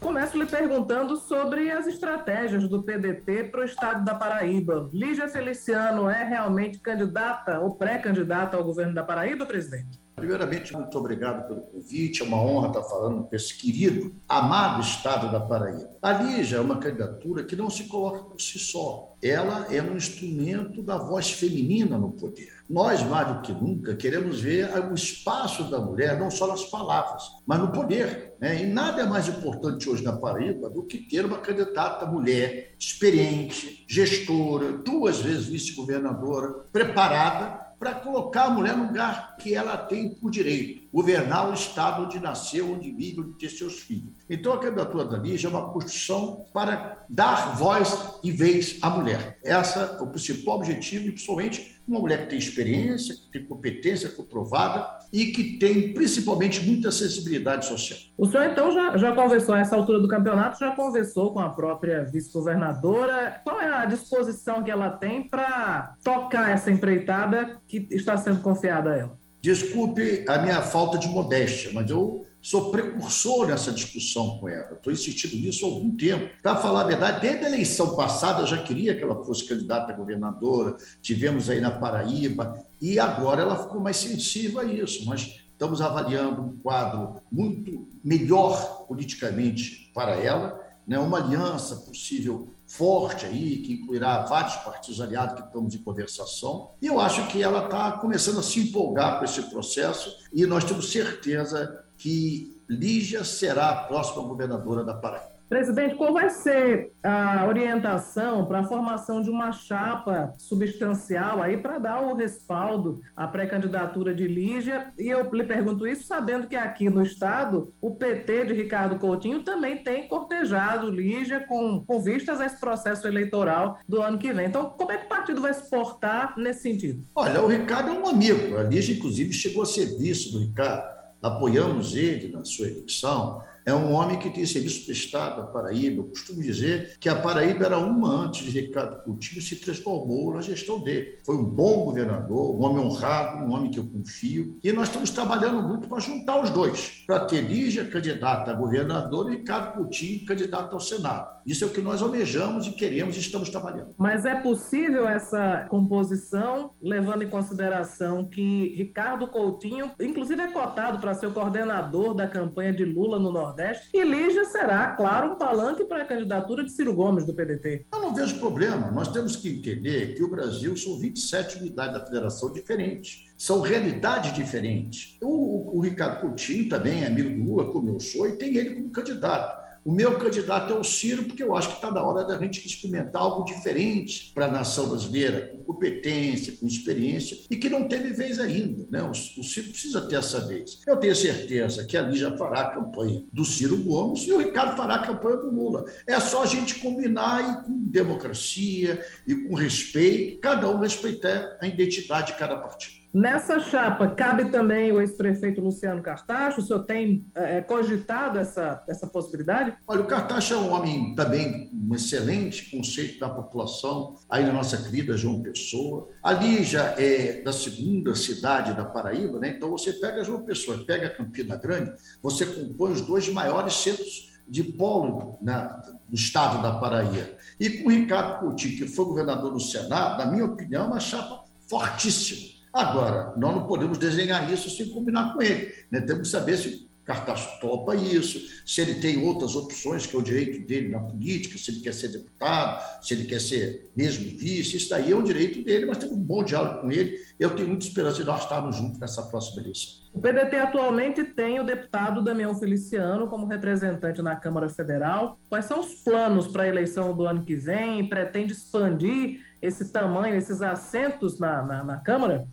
Começo lhe perguntando sobre as estratégias do PDT para o estado da Paraíba. Lígia Feliciano é realmente candidata ou pré-candidata ao governo da Paraíba, presidente? Primeiramente, muito obrigado pelo convite. É uma honra estar falando com esse querido, amado estado da Paraíba. A Lígia é uma candidatura que não se coloca por si só. Ela é um instrumento da voz feminina no poder. Nós, mais do que nunca, queremos ver o espaço da mulher, não só nas palavras, mas no poder. Né? E nada é mais importante hoje na Paraíba do que ter uma candidata mulher, experiente, gestora, duas vezes vice-governadora, preparada para colocar a mulher no lugar que ela tem por direito, governar o estado onde nasceu, onde vive, onde tem seus filhos. Então, a candidatura da Lígia é uma construção para dar voz e vez à mulher. Essa é o principal objetivo, e principalmente uma mulher que tem experiência, que tem competência comprovada e que tem principalmente muita sensibilidade social. O senhor então já, já conversou, a essa altura do campeonato, já conversou com a própria vice-governadora. Qual é a disposição que ela tem para tocar essa empreitada que está sendo confiada a ela? Desculpe a minha falta de modéstia, mas eu sou precursor nessa discussão com ela. Estou insistindo nisso há algum tempo. Para falar a verdade, desde a eleição passada eu já queria que ela fosse candidata a governadora, tivemos aí na Paraíba, e agora ela ficou mais sensível a isso. Mas estamos avaliando um quadro muito melhor politicamente para ela, né? uma aliança possível forte aí, que incluirá vários partidos aliados que estamos em conversação. E eu acho que ela está começando a se empolgar com esse processo e nós temos certeza que Lígia será a próxima governadora da Paraíba. Presidente, qual vai ser a orientação para a formação de uma chapa substancial aí para dar o respaldo à pré-candidatura de Lígia? E eu lhe pergunto isso sabendo que aqui no estado o PT de Ricardo Coutinho também tem cortejado Lígia com, com vistas a esse processo eleitoral do ano que vem. Então, como é que o partido vai se portar nesse sentido? Olha, o Ricardo é um amigo. A Lígia, inclusive, chegou a serviço do Ricardo apoiamos ele na sua eleição, é um homem que tem serviço prestado à Paraíba. Eu costumo dizer que a Paraíba era uma antes de Ricardo Coutinho se transformou na gestão dele. Foi um bom governador, um homem honrado, um homem que eu confio. E nós estamos trabalhando muito para juntar os dois, para ter Lígia candidata a governador e Ricardo Coutinho candidato ao Senado. Isso é o que nós almejamos e queremos e estamos trabalhando. Mas é possível essa composição, levando em consideração que Ricardo Coutinho, inclusive, é cotado para ser o coordenador da campanha de Lula no Nordeste? Nordeste. E Lígia será, claro, um palanque para a candidatura de Ciro Gomes do PDT. Eu não vejo problema. Nós temos que entender que o Brasil são 27 unidades da federação diferentes. São realidades diferentes. O, o, o Ricardo Coutinho também é amigo do Lula, como eu sou, e tem ele como candidato. O meu candidato é o Ciro, porque eu acho que está na hora da gente experimentar algo diferente para a nação brasileira, com competência, com experiência, e que não teve vez ainda. Né? O, o Ciro precisa ter essa vez. Eu tenho certeza que ali já fará a campanha do Ciro Gomes e o Ricardo fará a campanha do Lula. É só a gente combinar e com democracia e com respeito, cada um respeitar a identidade de cada partido. Nessa chapa, cabe também o ex-prefeito Luciano Cartacho? O senhor tem é, cogitado essa, essa possibilidade? Olha, o Cartacho é um homem também, um excelente conceito da população, aí na nossa querida João Pessoa. Ali já é da segunda cidade da Paraíba, né? então você pega João Pessoa, pega Campina Grande, você compõe os dois maiores centros de polo na, do estado da Paraíba. E com o Ricardo Coutinho, que foi governador do Senado, na minha opinião, é uma chapa fortíssima. Agora, nós não podemos desenhar isso sem combinar com ele. Né? Temos que saber se Cartaço topa isso, se ele tem outras opções, que é o direito dele na política, se ele quer ser deputado, se ele quer ser mesmo vice, isso daí é um direito dele, mas tem um bom diálogo com ele. Eu tenho muita esperança de nós estarmos juntos nessa próxima eleição. O PDT atualmente tem o deputado Damião Feliciano como representante na Câmara Federal. Quais são os planos para a eleição do ano que vem? Pretende expandir esse tamanho, esses assentos na, na, na Câmara?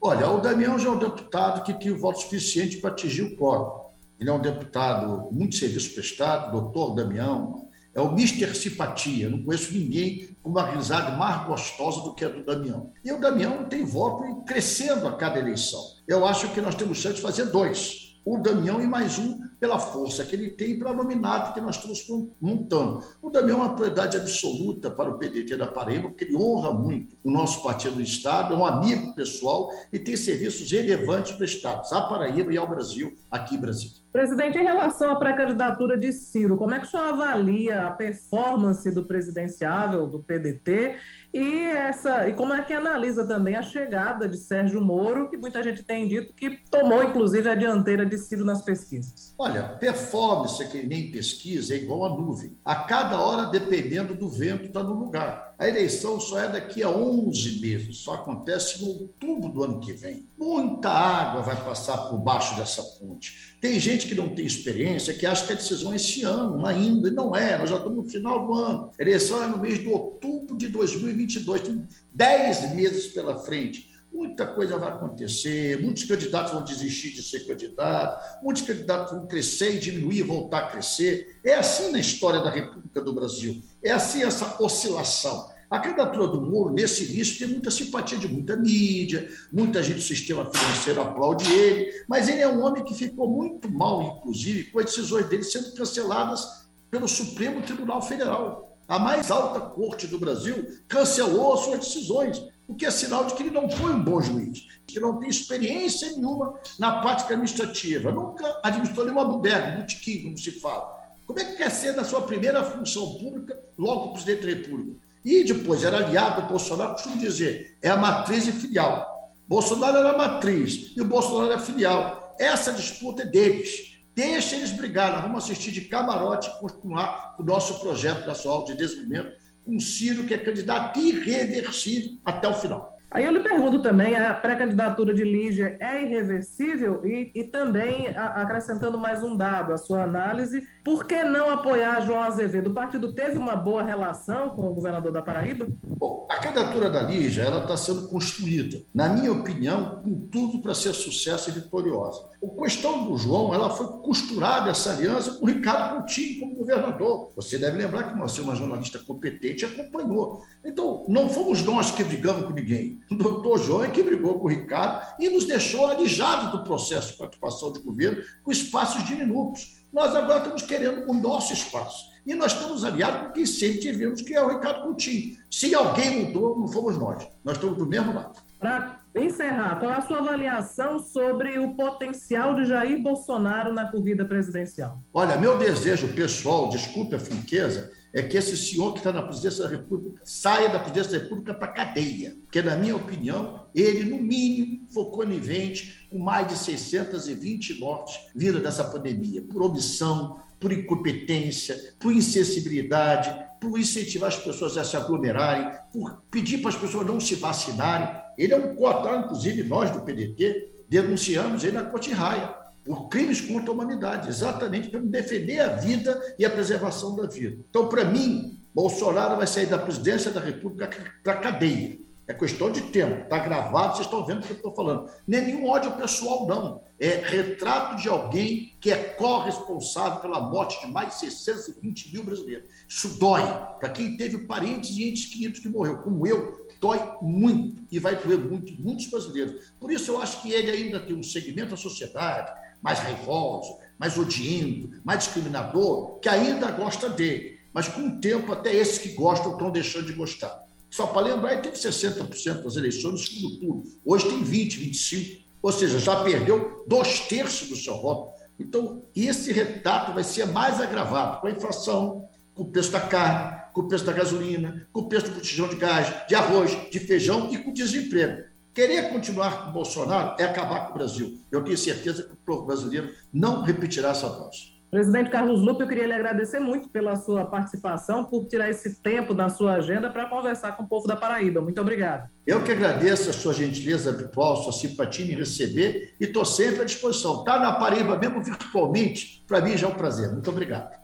Olha, o Damião já é um deputado que tem o voto suficiente para atingir o quórum. Ele é um deputado muito serviço prestado, doutor Damião, é o Mister Simpatia. Não conheço ninguém com uma risada mais gostosa do que a do Damião. E o Damião tem voto crescendo a cada eleição. Eu acho que nós temos chance de fazer dois o Damião e mais um pela força que ele tem para a que nós estamos montando. O Damião é uma prioridade absoluta para o PDT da Paraíba, porque ele honra muito o nosso partido do Estado, é um amigo pessoal e tem serviços relevantes prestados à Paraíba e ao Brasil, aqui em Brasília. Presidente, em relação à pré-candidatura de Ciro, como é que o senhor avalia a performance do presidenciável, do PDT, e, essa, e como é que analisa também a chegada de Sérgio Moro, que muita gente tem dito que tomou, inclusive, a dianteira de Ciro nas pesquisas? Olha, performance que nem pesquisa é igual a nuvem. A cada hora, dependendo do vento, está no lugar. A eleição só é daqui a 11 meses, só acontece em outubro do ano que vem. Muita água vai passar por baixo dessa ponte. Tem gente que não tem experiência, que acha que a decisão é esse ano ainda, e não é, nós já estamos no final do ano. A eleição é no mês de outubro de 2022, tem 10 meses pela frente. Muita coisa vai acontecer, muitos candidatos vão desistir de ser candidato, muitos candidatos vão crescer e diminuir, voltar a crescer. É assim na história da República do Brasil. É assim essa oscilação. A candidatura do Moro, nesse início, tem muita simpatia de muita mídia, muita gente do sistema financeiro aplaude ele, mas ele é um homem que ficou muito mal, inclusive, com as decisões dele sendo canceladas pelo Supremo Tribunal Federal. A mais alta corte do Brasil cancelou as suas decisões, o que é sinal de que ele não foi um bom juiz, que não tem experiência nenhuma na prática administrativa, nunca administrou nenhuma bodega, botequim, como se fala. Como é que quer ser na sua primeira função pública, logo presidente da República? E depois era aliado do Bolsonaro, costumo dizer, é a matriz e filial. Bolsonaro era a matriz e o Bolsonaro a filial. Essa disputa é deles. Deixa eles brigar, vamos assistir de camarote e continuar o nosso projeto nacional de desenvolvimento com Ciro, que é candidato irreversível até o final. Aí eu lhe pergunto também, a pré-candidatura de Lígia é irreversível? E, e também, a, acrescentando mais um dado, a sua análise, por que não apoiar João Azevedo? O partido teve uma boa relação com o governador da Paraíba? Bom, a candidatura da Lígia está sendo construída, na minha opinião, com tudo para ser sucesso e vitoriosa. A questão do João, ela foi costurada essa aliança com o Ricardo Coutinho como governador. Você deve lembrar que nós somos uma jornalista competente acompanhou. Então, não fomos nós que brigamos com ninguém. O doutor João é que brigou com o Ricardo e nos deixou alijados do processo de participação de governo com espaços diminutos. Nós agora estamos querendo o nosso espaço. E nós estamos aliados com quem sempre tivemos, que é o Ricardo Coutinho. Se alguém mudou, não fomos nós. Nós estamos do mesmo lado. Para encerrar, qual é a sua avaliação sobre o potencial de Jair Bolsonaro na corrida presidencial? Olha, meu desejo pessoal, desculpe a franqueza, é que esse senhor que está na presidência da República saia da presidência da República para a cadeia. Porque, na minha opinião, ele, no mínimo, foi conivente com mais de 620 mortes vindo dessa pandemia, por omissão, por incompetência, por insensibilidade, por incentivar as pessoas a se aglomerarem, por pedir para as pessoas não se vacinarem. Ele é um coatado, inclusive nós do PDT denunciamos ele na Cotirraia por crimes contra a humanidade, exatamente para defender a vida e a preservação da vida. Então, para mim, Bolsonaro vai sair da presidência da República para a cadeia. É questão de tempo. Está gravado, vocês estão vendo o que eu estou falando. Nem nenhum ódio pessoal, não. É retrato de alguém que é corresponsável pela morte de mais de 620 mil brasileiros. Isso dói para quem teve parentes e entes queridos que morreu, como eu, dói muito e vai doer muito, muitos brasileiros. Por isso eu acho que ele ainda tem um segmento da sociedade mais raivoso, mais odiento, mais discriminador, que ainda gosta dele. Mas com o tempo, até esses que gostam estão deixando de gostar. Só para lembrar, ele teve 60% das eleições no segundo turno. Hoje tem 20%, 25%. Ou seja, já perdeu dois terços do seu voto. Então, esse retrato vai ser mais agravado com a inflação, com o preço da carne, com o preço da gasolina, com o preço do botijão de gás, de arroz, de feijão e com o desemprego. Querer continuar com o Bolsonaro é acabar com o Brasil. Eu tenho certeza que o povo brasileiro não repetirá essa dose. Presidente Carlos Lupe, eu queria lhe agradecer muito pela sua participação, por tirar esse tempo da sua agenda para conversar com o povo da Paraíba. Muito obrigado. Eu que agradeço a sua gentileza habitual, sua simpatia em receber e estou sempre à disposição. Está na Paraíba, mesmo virtualmente, para mim já é um prazer. Muito obrigado.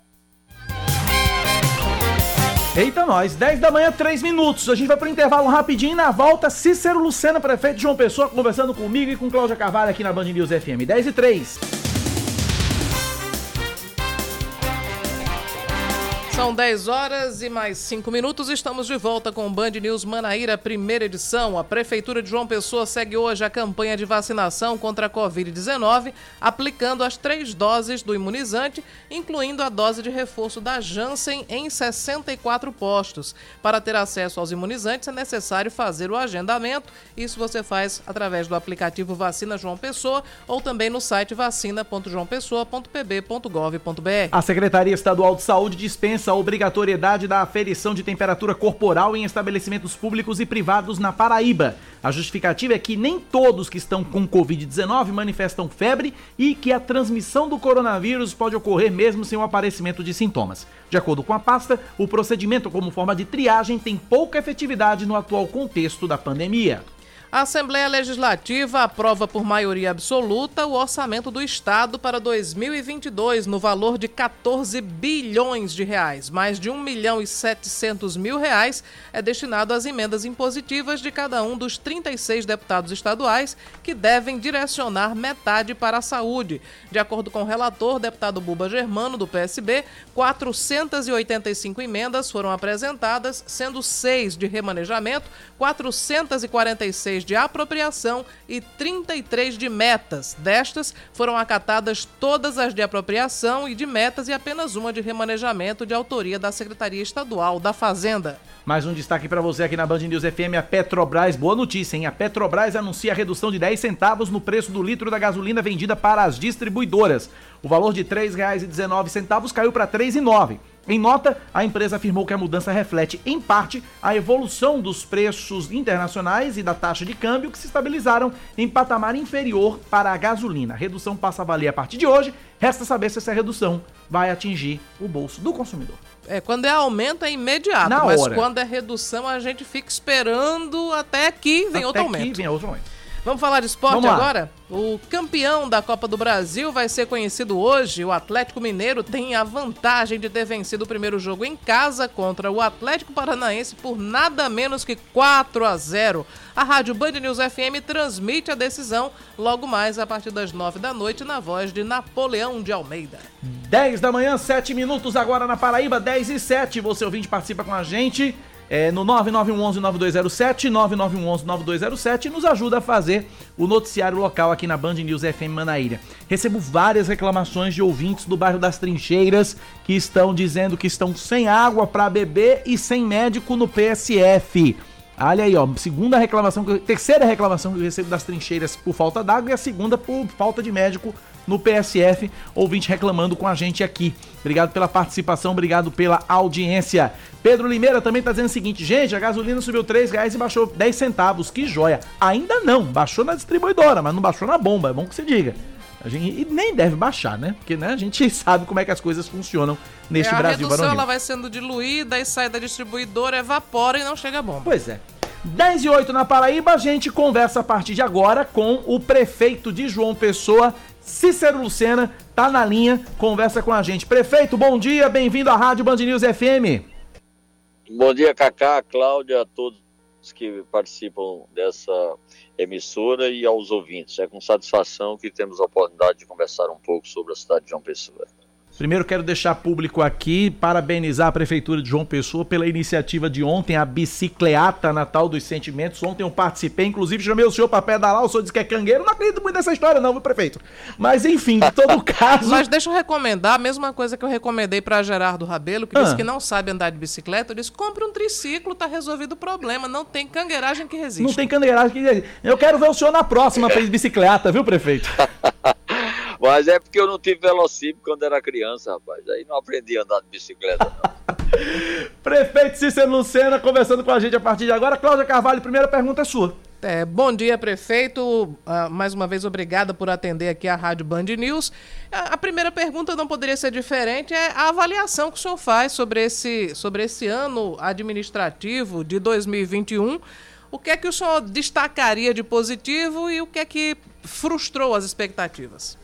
Eita, nós, 10 da manhã, 3 minutos. A gente vai para o intervalo rapidinho na volta. Cícero Lucena, prefeito de João Pessoa, conversando comigo e com Cláudia Carvalho aqui na Band News FM. 10 e 3. São 10 horas e mais 5 minutos. Estamos de volta com o Band News Manaíra, primeira edição. A Prefeitura de João Pessoa segue hoje a campanha de vacinação contra a Covid-19, aplicando as três doses do imunizante, incluindo a dose de reforço da Janssen em 64 postos. Para ter acesso aos imunizantes, é necessário fazer o agendamento. Isso você faz através do aplicativo Vacina João Pessoa ou também no site vacina.joaopessoa.pb.gov.br. A Secretaria Estadual de Saúde dispensa a obrigatoriedade da aferição de temperatura corporal em estabelecimentos públicos e privados na Paraíba. A justificativa é que nem todos que estão com Covid-19 manifestam febre e que a transmissão do coronavírus pode ocorrer mesmo sem o aparecimento de sintomas. De acordo com a pasta, o procedimento como forma de triagem tem pouca efetividade no atual contexto da pandemia. A Assembleia Legislativa aprova por maioria absoluta o orçamento do Estado para 2022 no valor de 14 bilhões de reais. Mais de 1 milhão e 700 mil reais é destinado às emendas impositivas de cada um dos 36 deputados estaduais que devem direcionar metade para a saúde. De acordo com o relator, deputado Buba Germano, do PSB, 485 emendas foram apresentadas, sendo seis de remanejamento, 446 de apropriação e 33 de metas. Destas, foram acatadas todas as de apropriação e de metas e apenas uma de remanejamento de autoria da Secretaria Estadual da Fazenda. Mais um destaque para você aqui na Band News FM, a Petrobras. Boa notícia, hein? A Petrobras anuncia a redução de 10 centavos no preço do litro da gasolina vendida para as distribuidoras. O valor de R$ 3,19 caiu para R$ 3,09. Em nota, a empresa afirmou que a mudança reflete, em parte, a evolução dos preços internacionais e da taxa de câmbio que se estabilizaram em patamar inferior para a gasolina. A redução passa a valer a partir de hoje. Resta saber se essa redução vai atingir o bolso do consumidor. É, quando é aumento é imediato, Na mas hora. quando é redução a gente fica esperando até que vem Até outro que aumento. vem outro aumento. Vamos falar de esporte agora? O campeão da Copa do Brasil vai ser conhecido hoje. O Atlético Mineiro tem a vantagem de ter vencido o primeiro jogo em casa contra o Atlético Paranaense por nada menos que 4 a 0. A Rádio Band News FM transmite a decisão logo mais a partir das 9 da noite na voz de Napoleão de Almeida. 10 da manhã, 7 minutos agora na Paraíba, 10 e 7. Você ouvinte participa com a gente é, no 9911-9207, 9911-9207 e nos ajuda a fazer o noticiário local aqui na Band News FM Manaíra. Recebo várias reclamações de ouvintes do bairro das Trincheiras que estão dizendo que estão sem água para beber e sem médico no PSF. Olha aí, ó, segunda reclamação, terceira reclamação que eu recebo das trincheiras por falta d'água e a segunda por falta de médico no PSF. Ouvinte reclamando com a gente aqui. Obrigado pela participação, obrigado pela audiência. Pedro Limeira também tá dizendo o seguinte: gente, a gasolina subiu 3 reais e baixou 10 centavos. Que joia! Ainda não, baixou na distribuidora, mas não baixou na bomba, é bom que se diga. A gente, e nem deve baixar, né? Porque né, a gente sabe como é que as coisas funcionam neste É, a Brasil redução varonil. ela vai sendo diluída e sai da distribuidora, evapora e não chega a bomba. Pois é. 10 e 8 na Paraíba, a gente conversa a partir de agora com o prefeito de João Pessoa, Cícero Lucena, tá na linha, conversa com a gente. Prefeito, bom dia, bem-vindo à Rádio Band News FM. Bom dia, Cacá, Cláudia, a todos que participam dessa emissora e aos ouvintes. É com satisfação que temos a oportunidade de conversar um pouco sobre a cidade de João Pessoa. Primeiro quero deixar público aqui, parabenizar a Prefeitura de João Pessoa pela iniciativa de ontem, a Bicicleata Natal dos Sentimentos. Ontem eu participei, inclusive chamei o senhor para pedalar, o senhor disse que é cangueiro. Não acredito muito nessa história não, viu, prefeito? Mas enfim, de todo caso... Mas deixa eu recomendar a mesma coisa que eu recomendei para Gerardo Rabelo, que ah. disse que não sabe andar de bicicleta. Eu disse, compre um triciclo, tá resolvido o problema. Não tem cangueiragem que resiste. Não tem cangueiragem que resiste. Eu quero ver o senhor na próxima bicicleta, viu, prefeito? Mas é porque eu não tive velocípede quando era criança, rapaz. Aí não aprendi a andar de bicicleta, não. Prefeito Cícero Lucena conversando com a gente a partir de agora. Cláudia Carvalho, primeira pergunta é sua. É, bom dia, prefeito. Uh, mais uma vez, obrigada por atender aqui a Rádio Band News. A, a, primeira pergunta não poderia ser diferente, é a avaliação que o senhor faz sobre esse, sobre esse ano administrativo de 2021. O que é que o senhor destacaria de positivo e o que é que frustrou as expectativas?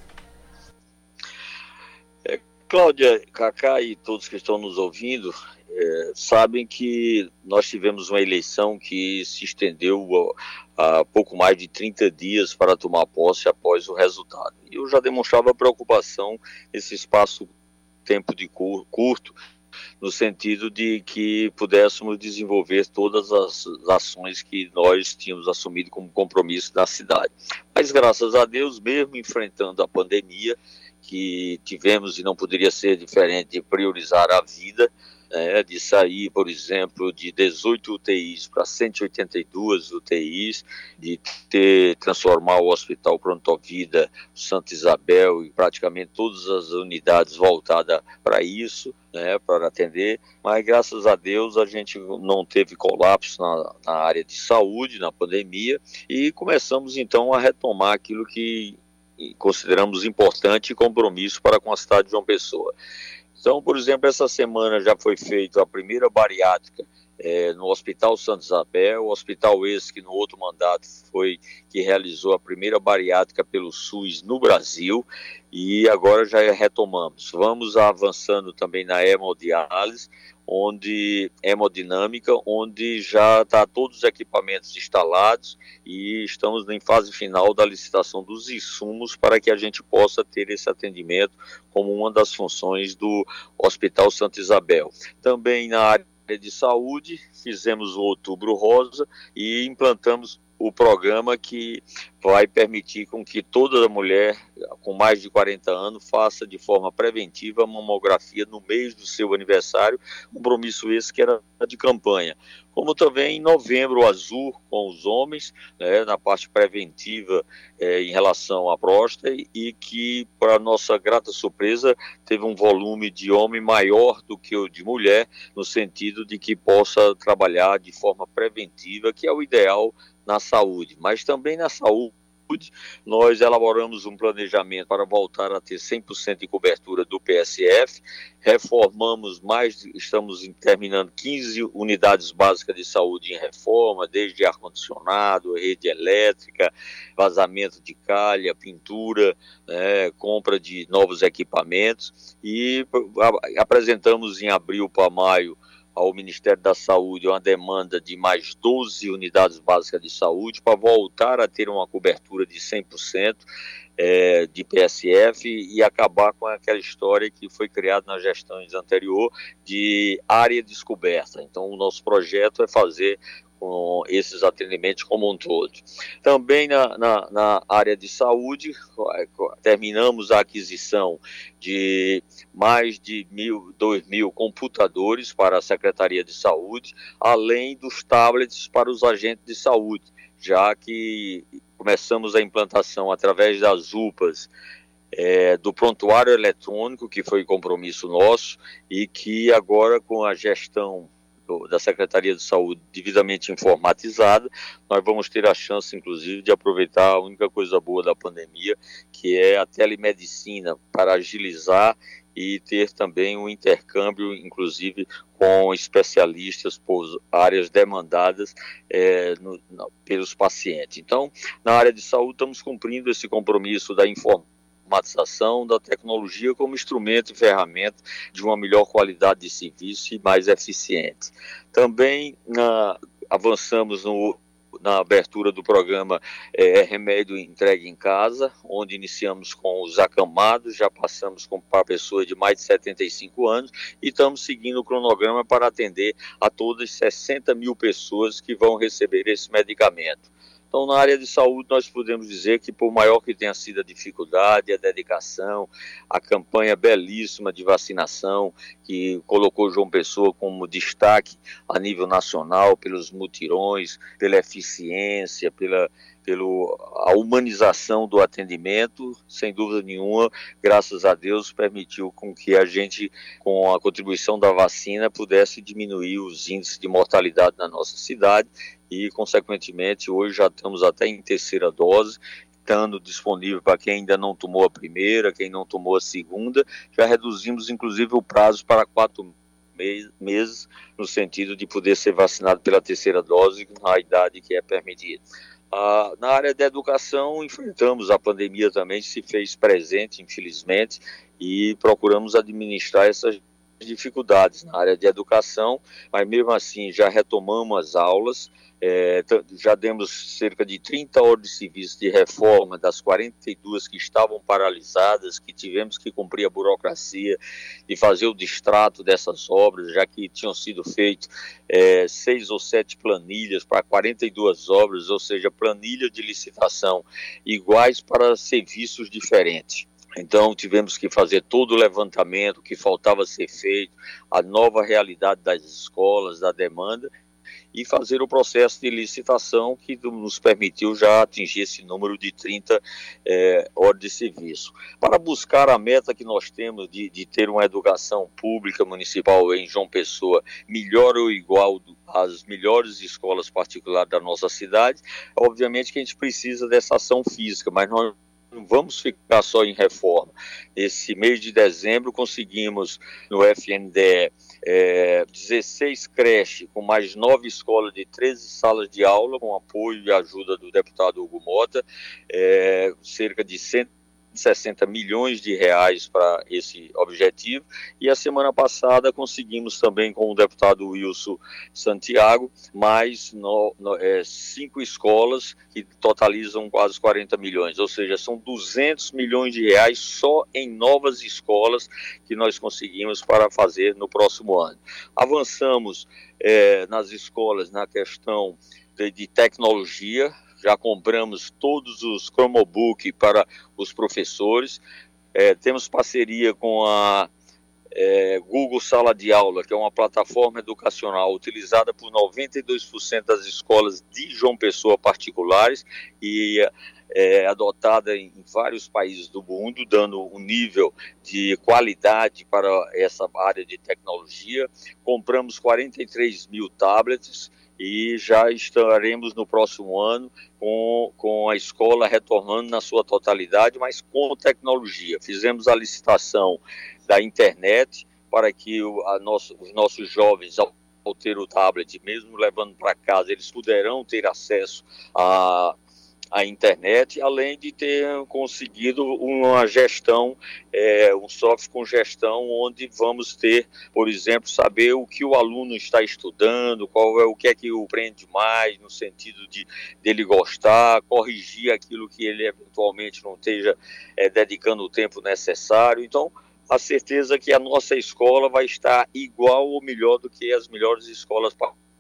Cláudia, Cacá e todos que estão nos ouvindo é, sabem que nós tivemos uma eleição que se estendeu a, pouco mais de 30 dias para tomar posse após o resultado. E eu já demonstrava preocupação nesse espaço tempo de cur, curto, no sentido de que pudéssemos desenvolver todas as ações que nós tínhamos assumido como compromisso na cidade. Mas graças a Deus, mesmo enfrentando a pandemia, que tivemos e não poderia ser diferente de priorizar a vida, né, de sair, por exemplo, de 18 UTIs para 182 UTIs, de ter transformar o Hospital Pronto Vida, Santa Isabel e praticamente todas as unidades voltadas para isso, né, para atender, mas graças a Deus a gente não teve colapso na, na área de saúde, na pandemia, e começamos então a retomar aquilo que consideramos importante compromisso para com a cidade de João Pessoa. Então, por exemplo, essa semana já foi feita a primeira bariátrica é, no Hospital Santa Isabel, o Hospital esse que no outro mandato foi que realizou a primeira bariátrica pelo SUS no Brasil e agora já retomamos. Vamos avançando também na hemodiálise, onde hemodinâmica, onde já está todos os equipamentos instalados e estamos em fase final da licitação dos insumos para que a gente possa ter esse atendimento como uma das funções do Hospital Santa Isabel. Também na área de saúde, fizemos o Outubro Rosa e implantamos o programa que vai permitir com que toda mulher com mais de 40 anos faça de forma preventiva a mamografia no mês do seu aniversário, compromisso esse que era de campanha. Como também em novembro azul com os homens, né, na parte preventiva é, em relação à próstata e que, para nossa grata surpresa, teve um volume de homem maior do que o de mulher, no sentido de que possa trabalhar de forma preventiva, que é o ideal na saúde, mas também na saúde nós elaboramos um planejamento para voltar a ter 100% de cobertura do PSF, reformamos mais, estamos terminando 15 unidades básicas de saúde em reforma, desde ar-condicionado, rede elétrica, vazamento de calha, pintura, né, compra de novos equipamentos. E apresentamos em abril para maio ao Ministério da Saúde uma demanda de mais 12 unidades básicas de saúde para voltar a ter uma cobertura de 100% é, de PSF e acabar com aquela história que foi criada nas gestões anterior de área descoberta. Então, o nosso projeto é fazer com esses atendimentos como um todo. Também na, na, na, área de saúde, terminamos a aquisição de mais de mil, dois mil computadores para a Secretaria de Saúde, além dos tablets para os agentes de saúde, já que começamos a implantação através das UPAs é, do prontuário eletrônico, que foi compromisso nosso, e que agora com a gestão da Secretaria de Saúde devidamente informatizada, nós vamos ter a chance, inclusive, de aproveitar a única coisa boa da pandemia, que é a telemedicina, para agilizar e ter também um intercâmbio, inclusive, com especialistas por áreas demandadas é, no, no, pelos pacientes. Então, na área de saúde, estamos cumprindo esse compromisso da informação automatização da tecnologia como instrumento e ferramenta de uma melhor qualidade de serviço e mais eficiente. Também na, avançamos no na abertura do programa é, Remédio Entregue em Casa, onde iniciamos com os acamados, já passamos com para pessoas de mais de 75 anos e estamos seguindo o cronograma para atender a todas 60 mil pessoas que vão receber esse medicamento. Então, na área de saúde, nós podemos dizer que, por maior que tenha sido a dificuldade, a dedicação, a campanha belíssima de vacinação, que colocou João Pessoa como destaque a nível nacional, pelos mutirões, pela eficiência, pela, pela humanização do atendimento, sem dúvida nenhuma, graças a Deus, permitiu com que a gente, com a contribuição da vacina, pudesse diminuir os índices de mortalidade na nossa cidade e, consequentemente, hoje já estamos até em terceira dose, estando disponível para quem ainda não tomou a primeira, quem não tomou a segunda, já reduzimos inclusive o prazo para quatro meses, no sentido de poder ser vacinado pela terceira dose na idade que é permitida. Ah, na área da educação, enfrentamos a pandemia também, se fez presente, infelizmente, e procuramos administrar essas dificuldades na área de educação, mas mesmo assim já retomamos as aulas, é, já demos cerca de 30 horas de serviço de reforma das 42 que estavam paralisadas, que tivemos que cumprir a burocracia e fazer o distrato dessas obras, já que tinham sido feitas é, seis ou sete planilhas para 42 obras, ou seja, planilha de licitação iguais para serviços diferentes. Então tivemos que fazer todo o levantamento que faltava ser feito, a nova realidade das escolas, da demanda e fazer o processo de licitação que nos permitiu já atingir esse número de 30 é, horas de serviço. Para buscar a meta que nós temos de, de ter uma educação pública municipal em João Pessoa melhor ou igual às melhores escolas particulares da nossa cidade, obviamente que a gente precisa dessa ação física, mas nós não vamos ficar só em reforma. Esse mês de dezembro conseguimos no FNDE é, 16 creches com mais nove escolas de 13 salas de aula, com apoio e ajuda do deputado Hugo Mota, é, cerca de 100 60 milhões de reais para esse objetivo. E a semana passada conseguimos também com o deputado Wilson Santiago mais no, no, é, cinco escolas que totalizam quase 40 milhões, ou seja, são 200 milhões de reais só em novas escolas que nós conseguimos para fazer no próximo ano. Avançamos é, nas escolas na questão de, de tecnologia, já compramos todos os Chromebook para os professores. É, temos parceria com a é, Google Sala de Aula, que é uma plataforma educacional utilizada por 92% das escolas de João Pessoa particulares e é, adotada em, vários países do mundo, dando um nível de qualidade para essa área de tecnologia. Compramos 43 mil tablets e já estaremos no próximo ano com, com a escola retornando na sua totalidade, mas com tecnologia. Fizemos a licitação da internet para que o, nosso, os nossos jovens, ao, ao ter o tablet, mesmo levando para casa, eles poderão ter acesso a a internet, além de ter conseguido uma gestão, é, um software com gestão, onde vamos ter, por exemplo, saber o que o aluno está estudando, qual é o que é que o prende mais, no sentido de dele gostar, corrigir aquilo que ele eventualmente não esteja é, dedicando o tempo necessário. Então, a certeza que a nossa escola vai estar igual ou melhor do que as melhores escolas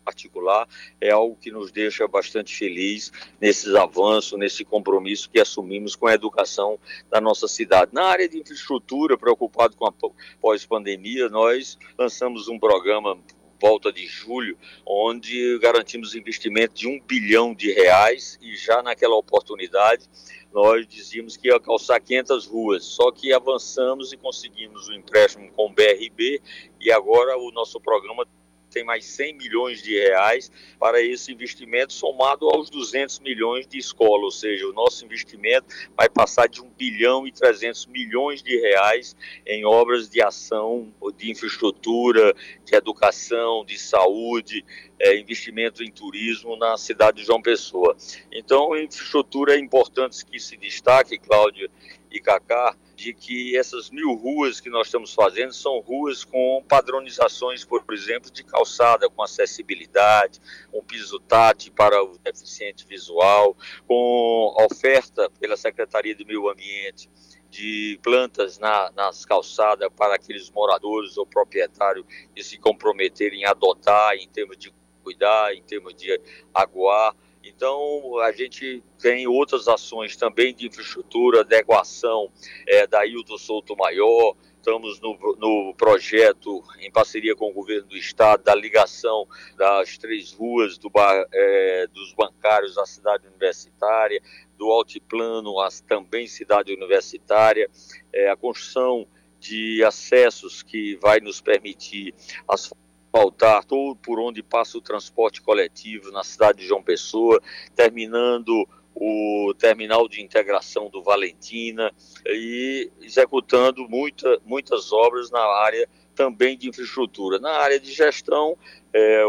particular é algo que nos deixa bastante feliz nesses avanços, nesse compromisso que assumimos com a educação da nossa cidade. Na área de infraestrutura, preocupado com a pós-pandemia, nós lançamos um programa volta de julho, onde garantimos investimento de um bilhão de reais e já naquela oportunidade nós dizíamos que ia calçar 500 ruas, só que avançamos e conseguimos o um empréstimo com o BRB e agora o nosso programa tem mais 100 milhões de reais para esse investimento, somado aos 200 milhões de escola, ou seja, o nosso investimento vai passar de 1 bilhão e 300 milhões de reais em obras de ação de infraestrutura, de educação, de saúde, é, investimento em turismo na cidade de João Pessoa. Então, infraestrutura é importante que se destaque, Cláudio e Cacá, de que essas mil ruas que nós estamos fazendo são ruas com padronizações, por exemplo, de calçada, com acessibilidade, um piso tátil para o deficiente visual, com oferta pela Secretaria do Meio Ambiente de plantas na, nas calçadas para aqueles moradores ou proprietários que se comprometerem a adotar em termos de cuidar, em termos de aguar. Então, a gente tem outras ações também de infraestrutura, adequação é, da Hilton Souto Maior, estamos no, no projeto, em parceria com o governo do estado, da ligação das três ruas do bar, é, dos bancários à cidade universitária, do altiplano à também cidade universitária, é, a construção de acessos que vai nos permitir as faltar todo por onde passa o transporte coletivo na cidade de João Pessoa, terminando o terminal de integração do Valentina e executando muita, muitas obras na área também de infraestrutura. Na área de gestão, é,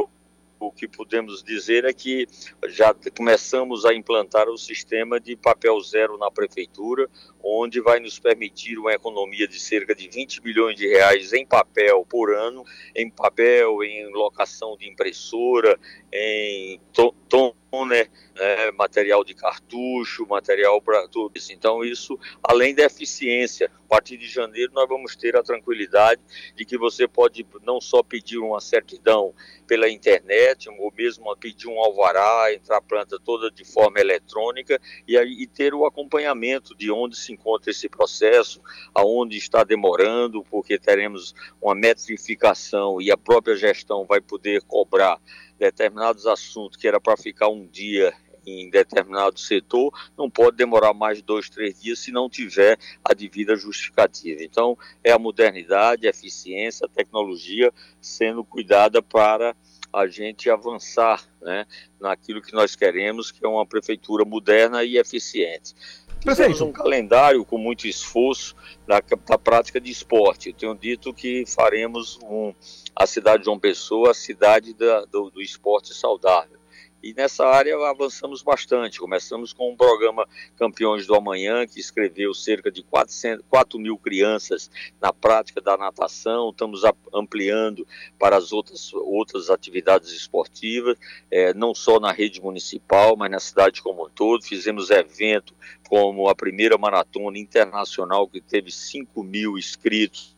o que podemos dizer é que já começamos a implantar o sistema de papel zero na prefeitura, onde vai nos permitir uma economia de cerca de 20 bilhões de reais em papel por ano, em papel, em locação de impressora, em toner, né, material de cartucho, material para tudo isso. Então, isso, além da eficiência, a partir de janeiro nós vamos ter a tranquilidade de que você pode não só pedir uma certidão pela internet, ou mesmo pedir um alvará, entrar a planta toda de forma eletrônica e, e ter o acompanhamento de onde se encontra esse processo, aonde está demorando, porque teremos uma metrificação e a própria gestão vai poder cobrar determinados assuntos que era para ficar um dia em determinado setor, não pode demorar mais dois, três dias se não tiver a devida justificativa. Então, é a modernidade, a eficiência, a tecnologia sendo cuidada para a gente avançar né, naquilo que nós queremos, que é uma prefeitura moderna e eficiente. Fizemos um calendário com muito esforço da, prática de esporte. Eu tenho dito que faremos um, a cidade de João Pessoa a cidade da, do, do esporte saudável. E nessa área avançamos bastante. Começamos com um programa Campeões do Amanhã, que escreveu cerca de 400, 4 mil crianças na prática da natação. Estamos ampliando para as outras, outras atividades esportivas, é, não só na rede municipal, mas na cidade como um todo. Fizemos evento como a primeira maratona internacional, que teve 5 mil inscritos.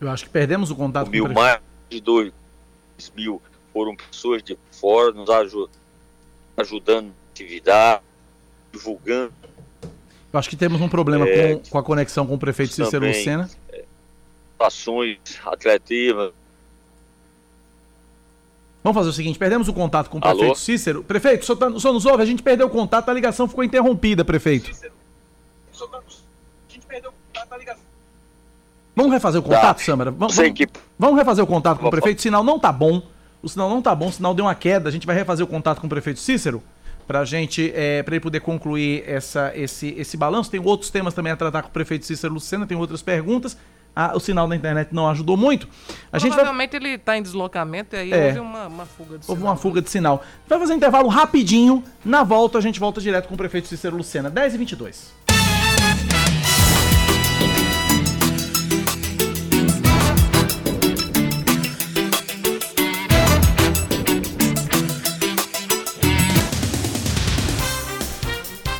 Eu acho que perdemos o contato mil com o mais de dois mil foram pessoas de fora nos ajudando na atividade, divulgando. Eu acho que temos um problema é, com, com, a conexão com o prefeito Cícero também, Lucena. É, ações atletivas. Vamos fazer o seguinte, perdemos o contato com o prefeito Alô? Cícero. Prefeito, o senhor, tá, o senhor nos ouve? A gente perdeu o contato, a ligação ficou interrompida, prefeito. Tá, a gente perdeu o contato, a ligação Vamos refazer o contato, tá. Samara? Vamos, vamos, que... vamos refazer o contato com o prefeito? O sinal não tá bom. O sinal não tá bom, o sinal deu uma queda. A gente vai refazer o contato com o prefeito Cícero para gente, é, para ele poder concluir essa, esse, esse balanço. Tem outros temas também a tratar com o prefeito Cícero Lucena, tem outras perguntas. Ah, o sinal da internet não ajudou muito. A Provavelmente vai... ele está em deslocamento e aí é, houve uma, uma, fuga de houve sinal. uma fuga de sinal. Vai fazer um intervalo rapidinho. Na volta a gente volta direto com o prefeito Cícero Lucena. 10 e 22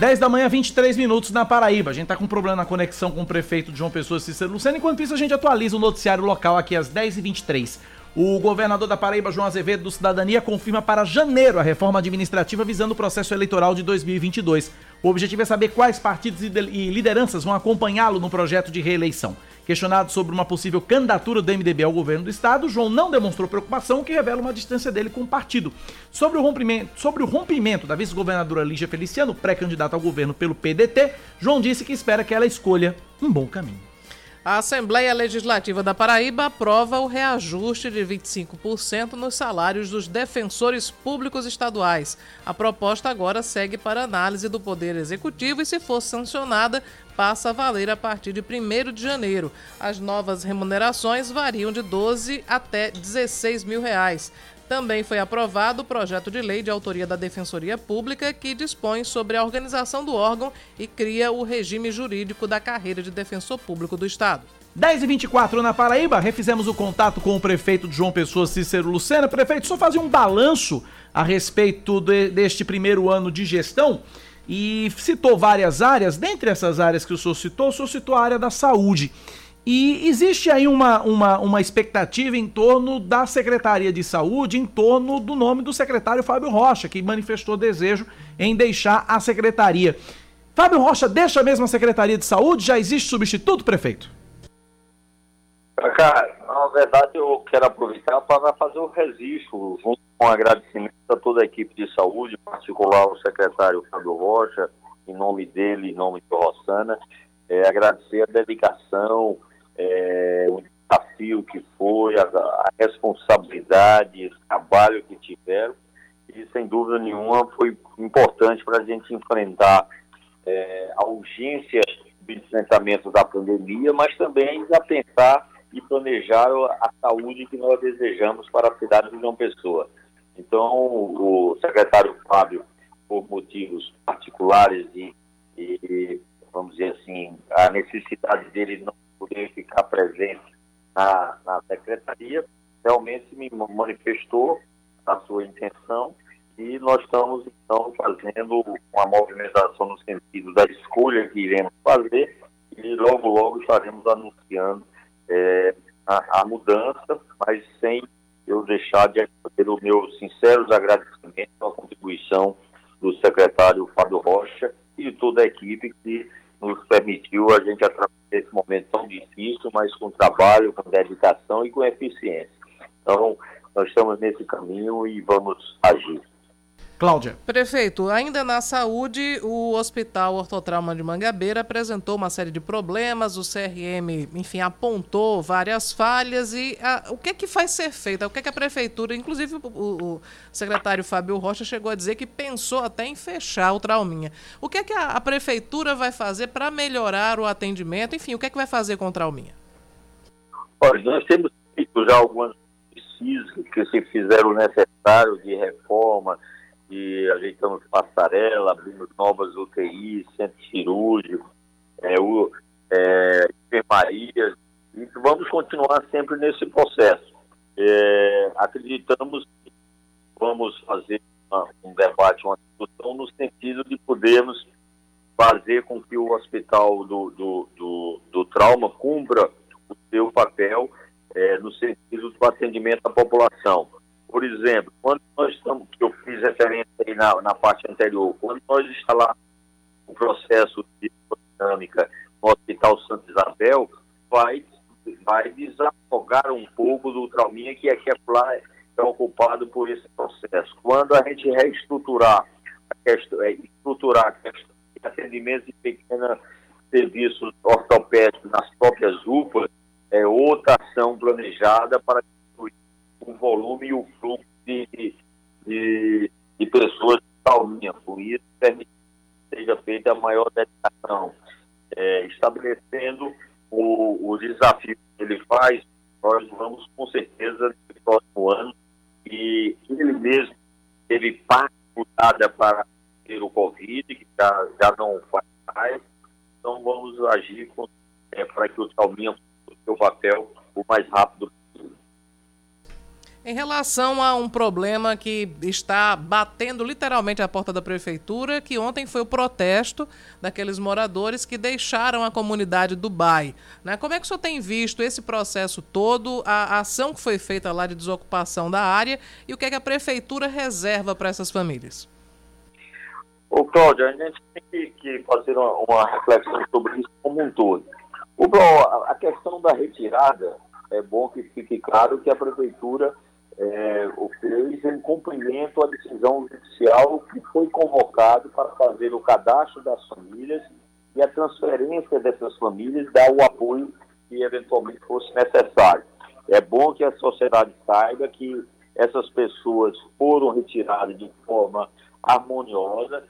10 da manhã, 23 minutos na Paraíba. A gente tá com problema na conexão com o prefeito João Pessoa, Cícero Lucena. Enquanto isso, a gente atualiza o noticiário local aqui às 10h23. O governador da Paraíba, João Azevedo do Cidadania, confirma para janeiro a reforma administrativa visando o processo eleitoral de 2022. O objetivo é saber quais partidos e lideranças vão acompanhá-lo no projeto de reeleição. Questionado sobre uma possível candidatura do MDB ao governo do estado, João não demonstrou preocupação, o que revela uma distância dele com o partido. Sobre o rompimento, sobre o rompimento da vice-governadora Lígia Feliciano, pré-candidata ao governo pelo PDT, João disse que espera que ela escolha um bom caminho. A Assembleia Legislativa da Paraíba aprova o reajuste de 25% nos salários dos defensores públicos estaduais. A proposta agora segue para análise do Poder Executivo e, se for sancionada, passa a valer a partir de 1 de janeiro. As novas remunerações variam de 12 até 16 mil reais. Também foi aprovado o projeto de lei de autoria da Defensoria Pública que dispõe sobre a organização do órgão e cria o regime jurídico da carreira de defensor público do Estado. 10 e 24 na Paraíba, refizemos o contato com o prefeito de João Pessoa, Cícero Lucena. Prefeito, só fazer um balanço a respeito de, deste primeiro ano de gestão e citou várias áreas. Dentre essas áreas que o senhor citou, o senhor citou a área da saúde. E existe aí uma, uma, uma expectativa em torno da Secretaria de Saúde, em torno do nome do secretário Fábio Rocha, que manifestou desejo em deixar a secretaria. Fábio Rocha deixa a mesma Secretaria de Saúde? Já existe substituto, prefeito? Cara, na verdade eu quero aproveitar para fazer o registro, junto com agradecimento a toda a equipe de saúde, em particular o secretário Fábio Rocha, em nome dele, em nome de Rossana, é, agradecer a dedicação, é, o desafio que foi, a, a responsabilidade, esse trabalho que tiveram. E, sem dúvida nenhuma, foi importante para a gente enfrentar é, a urgência do enfrentamento da pandemia, mas também a pensar e planejar a saúde que nós desejamos para a cidade de João Pessoa. Então, o secretário Fábio, por motivos particulares e, e vamos dizer assim, a necessidade dele não poder ficar presente na, na secretaria, realmente me manifestou a sua intenção e nós estamos então fazendo uma movimentação no sentido da escolha que iremos fazer e logo logo estaremos anunciando é, a, a, mudança, mas sem eu deixar de fazer os meus sinceros agradecimentos à contribuição do secretário Fábio Rocha e de toda a equipe que nos permitiu a gente atravessar esse momento tão difícil, mas com trabalho, com dedicação e com eficiência. Então, nós estamos nesse caminho e vamos agir. Cláudia. Prefeito, ainda na saúde, o Hospital Ortotrauma de Mangabeira apresentou uma série de problemas, o CRM, enfim, apontou várias falhas e a, o que é que vai ser feito? O que é que a prefeitura, inclusive o, o, secretário Fábio Rocha chegou a dizer que pensou até em fechar o Trauminha. O que é que a, a prefeitura vai fazer para melhorar o atendimento? Enfim, o que é que vai fazer com o Trauminha? Olha, nós temos feito já algumas pesquisas que se fizeram necessário de reforma, e ajeitamos passarela, abrimos novas UTIs, centro cirúrgico, é, o, é, enfermarias, e vamos continuar sempre nesse processo. É, acreditamos que vamos fazer uma, um debate, uma discussão no sentido de podermos fazer com que o hospital do, do, do, do trauma cumpra o seu papel é, no sentido do atendimento à população. Por exemplo, quando nós estamos, que eu fiz referência aí na, na parte anterior, quando nós instalamos o processo de dinâmica no Hospital Santa Isabel, vai, vai desafogar um pouco do trauminha que aqui é lá é ocupado por esse processo. Quando a gente reestruturar a questão, é, estruturar a questão de atendimento de pequenos serviços ortopédicos nas próprias UPAs, é outra ação planejada para o volume e o fluxo de, de, de pessoas de Palminha. Com isso, permite que seja feita a maior dedicação, é, estabelecendo o, o desafio que ele faz, nós vamos com certeza no próximo ano, e ele mesmo teve parte para ter o Covid, que já, já não faz mais, então vamos agir é, para que o Salminha o seu papel o mais rápido em relação a um problema que está batendo literalmente a porta da prefeitura, que ontem foi o protesto daqueles moradores que deixaram a comunidade Dubai. Né? Como é que o senhor tem visto esse processo todo, a ação que foi feita lá de desocupação da área e o que, é que a prefeitura reserva para essas famílias? Ô, Cláudio, a gente tem que, que fazer uma, uma, reflexão sobre isso como um todo. O, a questão da retirada, é bom que fique claro que a prefeitura é, fez em cumprimento à decisão judicial que foi convocado para fazer o cadastro das famílias e a transferência dessas famílias, dar o apoio que eventualmente fosse necessário. É bom que a sociedade saiba que essas pessoas foram retiradas de forma harmoniosa,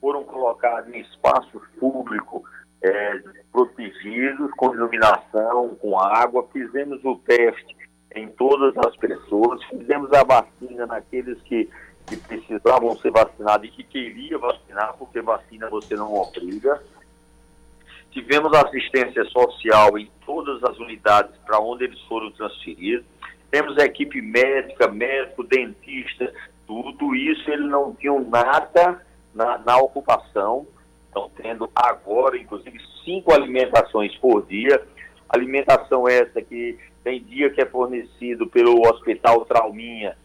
foram colocadas em espaço público é, protegidos, com iluminação, com água. Fizemos o teste em todas as pessoas, fizemos a vacina naqueles que, que precisavam ser vacinados e que queriam vacinar, porque vacina você não obriga. Tivemos assistência social em todas as unidades para onde eles foram transferidos. Temos equipe médica, médico, dentista, tudo isso eles não tinham nada na, na ocupação. Estão tendo agora, inclusive, cinco alimentações por dia. Alimentação essa que tem dia que é fornecido pelo Hospital Trauminha,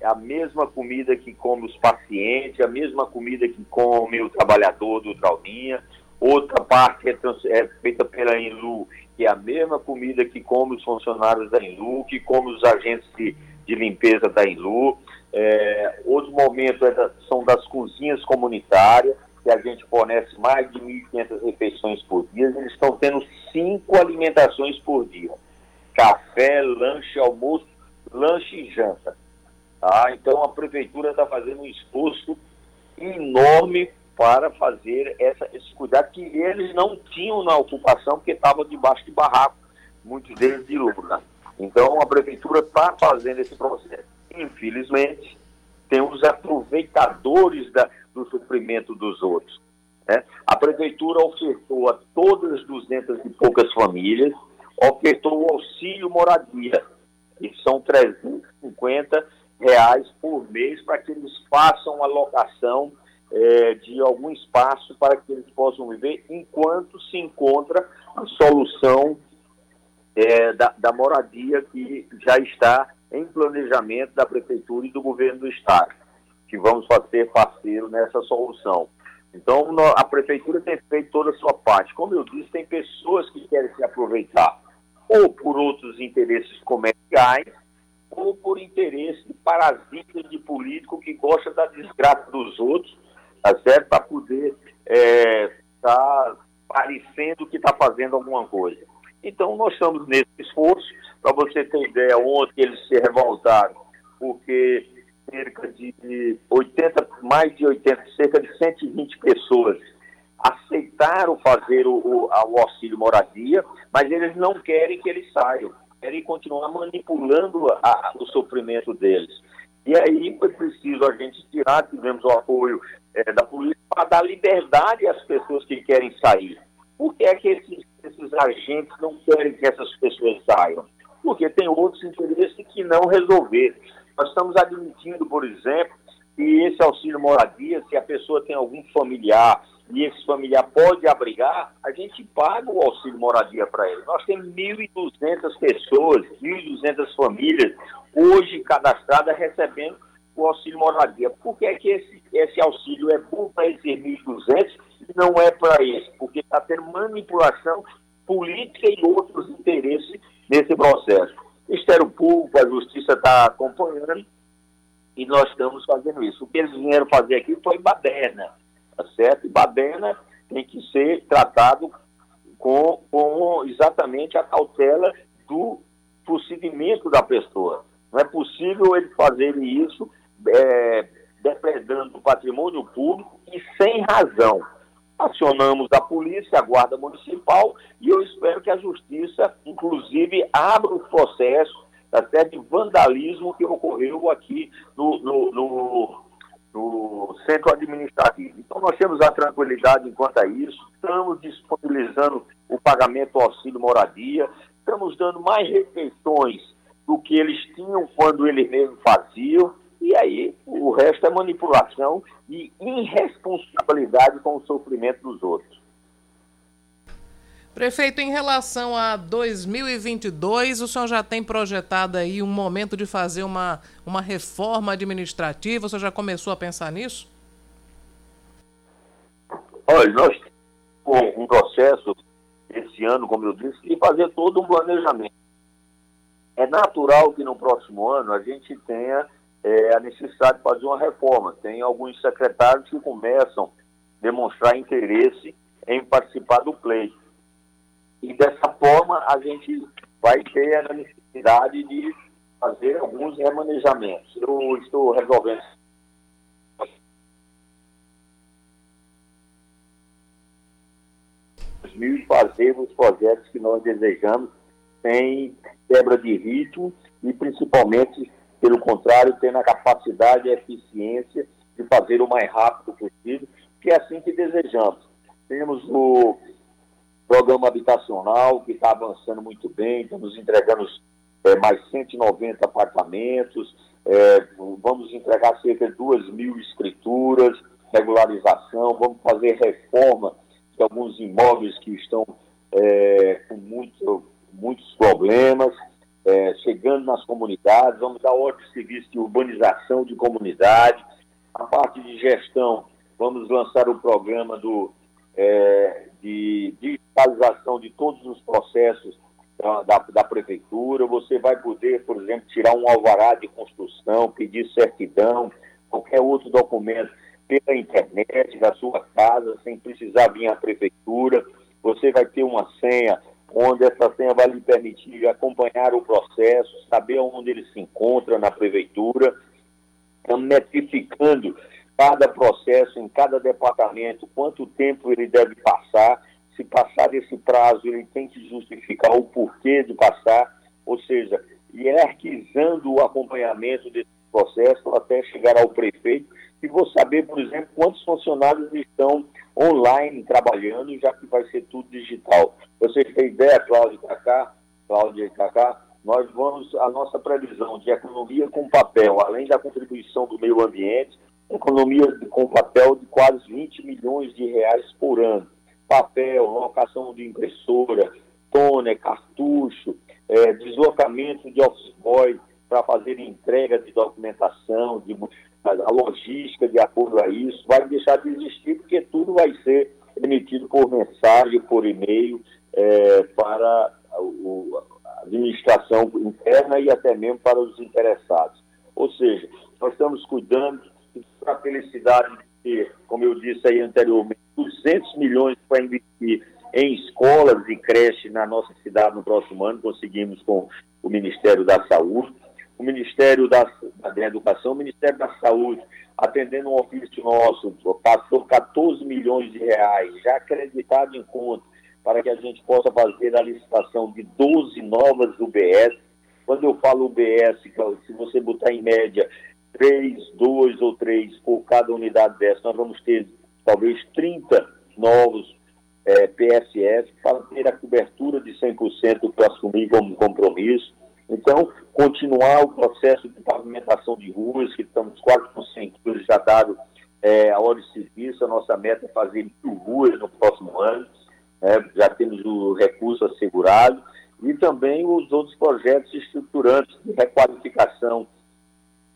é a mesma comida que come os pacientes, a mesma comida que come o trabalhador do Trauminha. Outra parte é, é feita pela Enlu, que é a mesma comida que come os funcionários da Enlu, que come os agentes de, de limpeza da Enlu. É, outro momento é da, são das cozinhas comunitárias, que a gente fornece mais de 1.500 refeições por dia. Eles estão tendo cinco alimentações por dia café, lanche, almoço, lanche e janta. Tá? Então a prefeitura está fazendo um esforço enorme para fazer essa, esse cuidado que eles não tinham na ocupação, porque estavam debaixo de barraco, muitos deles de luna. Então a prefeitura está fazendo esse processo. Infelizmente, tem os aproveitadores da, do suprimento dos outros. Né? A prefeitura ofertou a todas as 200 e poucas famílias ofertou o auxílio moradia, que são 350 reais por mês para que eles façam a locação é, de algum espaço para que eles possam viver enquanto se encontra a solução é, da, da moradia que já está em planejamento da Prefeitura e do Governo do Estado, que vamos fazer parceiro nessa solução. Então, a Prefeitura tem feito toda a sua parte. Como eu disse, tem pessoas que querem se aproveitar ou por outros interesses comerciais, ou por interesse parasita de político que gosta da desgraça dos outros, tá certo? Para poder estar é, tá parecendo que está fazendo alguma coisa. Então, nós estamos nesse esforço. Para você ter ideia, ontem eles se revoltaram, porque cerca de 80, mais de 80, cerca de 120 pessoas aceitaram fazer o, o, o auxílio moradia, mas eles não querem que eles saiam, querem continuar manipulando a, o sofrimento deles. E aí foi preciso a gente tirar, tivemos o apoio é, da polícia para dar liberdade às pessoas que querem sair. Por que é que esses, esses agentes não querem que essas pessoas saiam? Porque tem outros interesses que não resolver. Nós estamos admitindo, por exemplo, que esse auxílio moradia, se a pessoa tem algum familiar e esse familiar pode abrigar, a gente paga o auxílio moradia para ele. Nós temos 1.200 pessoas, 1.200 famílias hoje cadastradas recebendo o auxílio moradia. Por que, é que esse, esse auxílio é bom para esses 1.200 e não é para esse? Porque está tendo manipulação política e outros interesses nesse processo. Ministério Público, a Justiça está acompanhando e nós estamos fazendo isso. O que eles vieram fazer aqui foi baderna tá certo? E Badena tem que ser tratado com, com exatamente a cautela do procedimento da pessoa. Não é possível ele fazer isso é, depredando o patrimônio público e sem razão. Acionamos a polícia, a guarda municipal e eu espero que a justiça, inclusive, abra o processo tá de vandalismo que ocorreu aqui no, no, no no centro administrativo. Então, nós temos a tranquilidade enquanto a isso, estamos disponibilizando o pagamento do auxílio moradia, estamos dando mais refeições do que eles tinham quando eles mesmos faziam, e aí o resto é manipulação e irresponsabilidade com o sofrimento dos outros. Prefeito, em relação a 2022, o senhor já tem projetado aí um momento de fazer uma, uma reforma administrativa? O senhor já começou a pensar nisso? Olha, nós temos um processo esse ano, como eu disse, de fazer todo um planejamento. É natural que no próximo ano a gente tenha é, a necessidade de fazer uma reforma. Tem alguns secretários que começam a demonstrar interesse em participar do pleito E dessa forma a gente vai ter a necessidade de fazer alguns remanejamentos. Eu estou resolvendo e fazer os projetos que nós desejamos sem quebra de ritmo e principalmente, pelo contrário, tendo a capacidade e a eficiência de fazer o mais rápido possível, que é assim que desejamos. Temos o programa habitacional que está avançando muito bem, estamos entregando é, mais 190 apartamentos, é, vamos entregar cerca de 2 mil escrituras, regularização, vamos fazer reforma de alguns imóveis que estão é, com muito, muitos problemas, é, chegando nas comunidades, vamos dar outro serviço de urbanização de comunidade, a parte de gestão, vamos lançar o programa do, é, de digitalização de todos os processos da, da, da, prefeitura, você vai poder, por exemplo, tirar um alvará de construção, pedir certidão, qualquer outro documento pela internet da sua casa, sem precisar vir à prefeitura. Você vai ter uma senha, onde essa senha vai lhe permitir acompanhar o processo, saber onde ele se encontra na prefeitura. Metrificando cada processo em cada departamento, quanto tempo ele deve passar. Se passar desse prazo, ele tem que justificar o porquê de passar, ou seja, hierarquizando o acompanhamento desse processo até chegar ao prefeito e vou saber, por exemplo, quantos funcionários estão online trabalhando, já que vai ser tudo digital. Vocês têm ideia, Cláudio Cacá, Cláudia e Cacá, nós vamos, a nossa previsão de economia com papel, além da contribuição do meio ambiente, economia com papel de quase 20 milhões de reais por ano. Papel, locação de impressora, toner, cartucho, é, deslocamento de office boy para fazer entrega de documentação, de a logística de acordo a isso vai deixar de existir, porque tudo vai ser emitido por mensagem, por e-mail, é, para a administração interna e até mesmo para os interessados. Ou seja, nós estamos cuidando para a felicidade de ter, como eu disse aí anteriormente, 200 milhões para investir em escolas e creches na nossa cidade no próximo ano, conseguimos com o Ministério da Saúde o Ministério da, da Educação, o Ministério da Saúde, atendendo um ofício nosso, passou 14 milhões de reais, já acreditado em conta, para que a gente possa fazer a licitação de 12 novas UBS. Quando eu falo UBS, se você botar em média 3, 2 ou 3 por cada unidade dessa, nós vamos ter talvez 30 novos é, PSF para ter a cobertura de 100% que eu assumi como compromisso. Então, continuar o processo de pavimentação de ruas, que estamos quase com 100 quilos já dado é, a hora de serviço. A nossa meta é fazer mil ruas no próximo ano. Né? Já temos o recurso assegurado. E também os outros projetos estruturantes de requalificação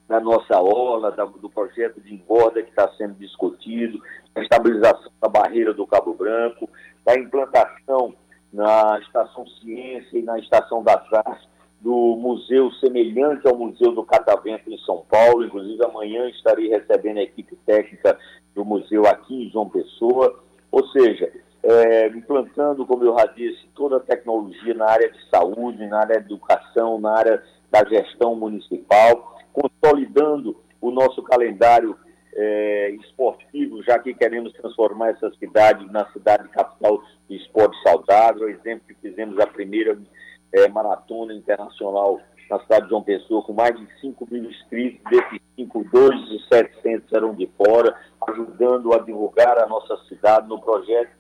da nossa orla, da, do projeto de engorda que está sendo discutido, a estabilização da barreira do Cabo Branco, da implantação na Estação Ciência e na Estação das Artes do museu semelhante ao Museu do Catavento em São Paulo. Inclusive, amanhã estarei recebendo a equipe técnica do museu aqui em João Pessoa. Ou seja, é, implantando, como eu já disse, toda a tecnologia na área de saúde, na área de educação, na área da gestão municipal, consolidando o nosso calendário é, esportivo, já que queremos transformar essa cidade na cidade capital de esporte saudável. Exemplo que fizemos a primeira é, maratona internacional na cidade de João Pessoa, com mais de 5 mil inscritos, desses 5, 2 e 700 eram de fora, ajudando a divulgar a nossa cidade no projeto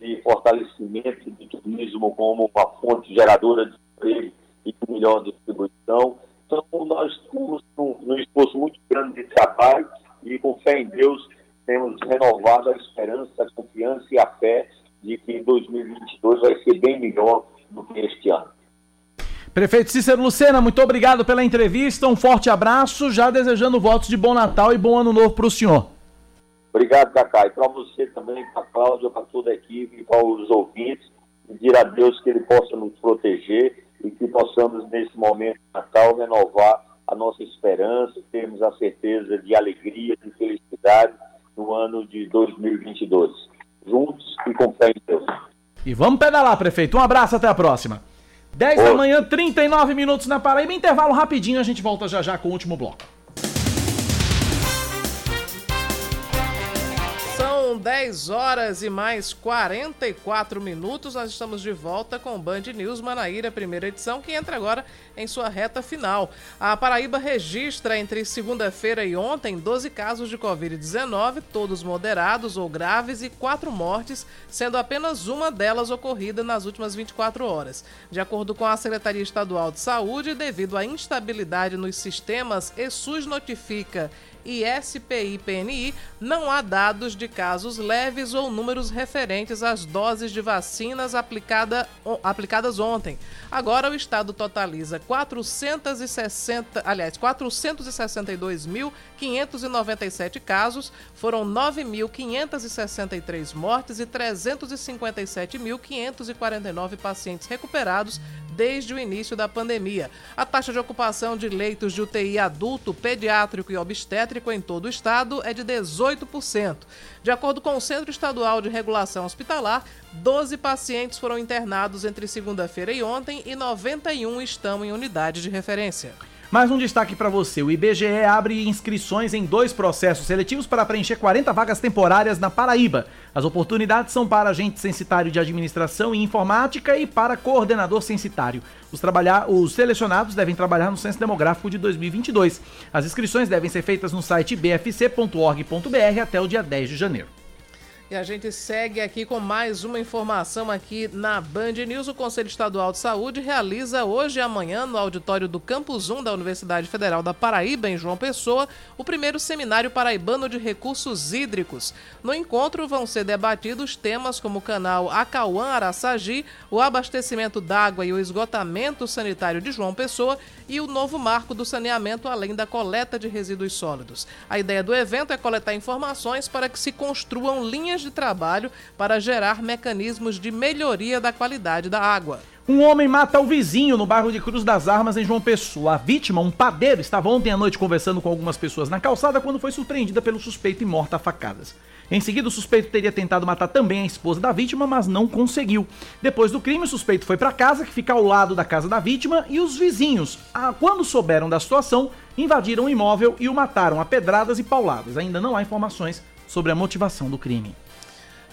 de fortalecimento do turismo como uma fonte geradora de emprego e de melhor distribuição. Então, nós estamos num, num esforço muito grande de trabalho e, com fé em Deus, temos renovado a esperança, a confiança e a fé de que 2022 vai ser bem melhor do que este ano. Prefeito Cícero Lucena, muito obrigado pela entrevista, um forte abraço, já desejando votos de bom Natal e bom Ano Novo para o senhor. Obrigado, Cacá, e para você também, para a Cláudia, para toda a equipe para os ouvintes, pedir a Deus que Ele possa nos proteger e que possamos, nesse momento de Natal, renovar a nossa esperança, termos a certeza de alegria, de felicidade no ano de 2022. Juntos e com fé em Deus. E vamos pedalar, prefeito. Um abraço, até a próxima. 10 da manhã, 39 minutos na Paraíba. Intervalo rapidinho, a gente volta já já com o último bloco. 10 horas e mais 44 minutos. Nós estamos de volta com o Band News Manaíra, primeira edição, que entra agora em sua reta final. A Paraíba registra entre segunda-feira e ontem 12 casos de Covid-19, todos moderados ou graves, e quatro mortes, sendo apenas uma delas ocorrida nas últimas 24 horas. De acordo com a Secretaria Estadual de Saúde, devido à instabilidade nos sistemas, ESUS notifica e SPI-PNI, não há dados de casos leves ou números referentes às doses de vacinas aplicada, aplicadas ontem. Agora o estado totaliza 460, aliás, 462.597 casos, foram 9.563 mortes e 357.549 pacientes recuperados desde o início da pandemia. A taxa de ocupação de leitos de UTI adulto, pediátrico e obstétrico em todo o estado é de 18%. De acordo com o Centro Estadual de Regulação Hospitalar, 12 pacientes foram internados entre segunda-feira e ontem e 91 estão em unidade de referência. Mais um destaque para você: o IBGE abre inscrições em dois processos seletivos para preencher 40 vagas temporárias na Paraíba. As oportunidades são para agente censitário de administração e informática e para coordenador censitário. Os, trabalhar, os selecionados devem trabalhar no Censo Demográfico de 2022. As inscrições devem ser feitas no site bfc.org.br até o dia 10 de janeiro. E a gente segue aqui com mais uma informação aqui na Band News. O Conselho Estadual de Saúde realiza hoje e amanhã, no auditório do Campus 1 da Universidade Federal da Paraíba, em João Pessoa, o primeiro seminário paraibano de recursos hídricos. No encontro vão ser debatidos temas como o canal Acauã Araçagi, o abastecimento d'água e o esgotamento sanitário de João Pessoa e o novo marco do saneamento, além da coleta de resíduos sólidos. A ideia do evento é coletar informações para que se construam linhas de trabalho para gerar mecanismos de melhoria da qualidade da água. Um homem mata o vizinho no bairro de Cruz das Armas, em João Pessoa. A vítima, um padeiro, estava ontem à noite conversando com algumas pessoas na calçada quando foi surpreendida pelo suspeito e morta a facadas. Em seguida, o suspeito teria tentado matar também a esposa da vítima, mas não conseguiu. Depois do crime, o suspeito foi para casa, que fica ao lado da casa da vítima, e os vizinhos, ah, quando souberam da situação, invadiram o imóvel e o mataram a pedradas e pauladas. Ainda não há informações sobre a motivação do crime.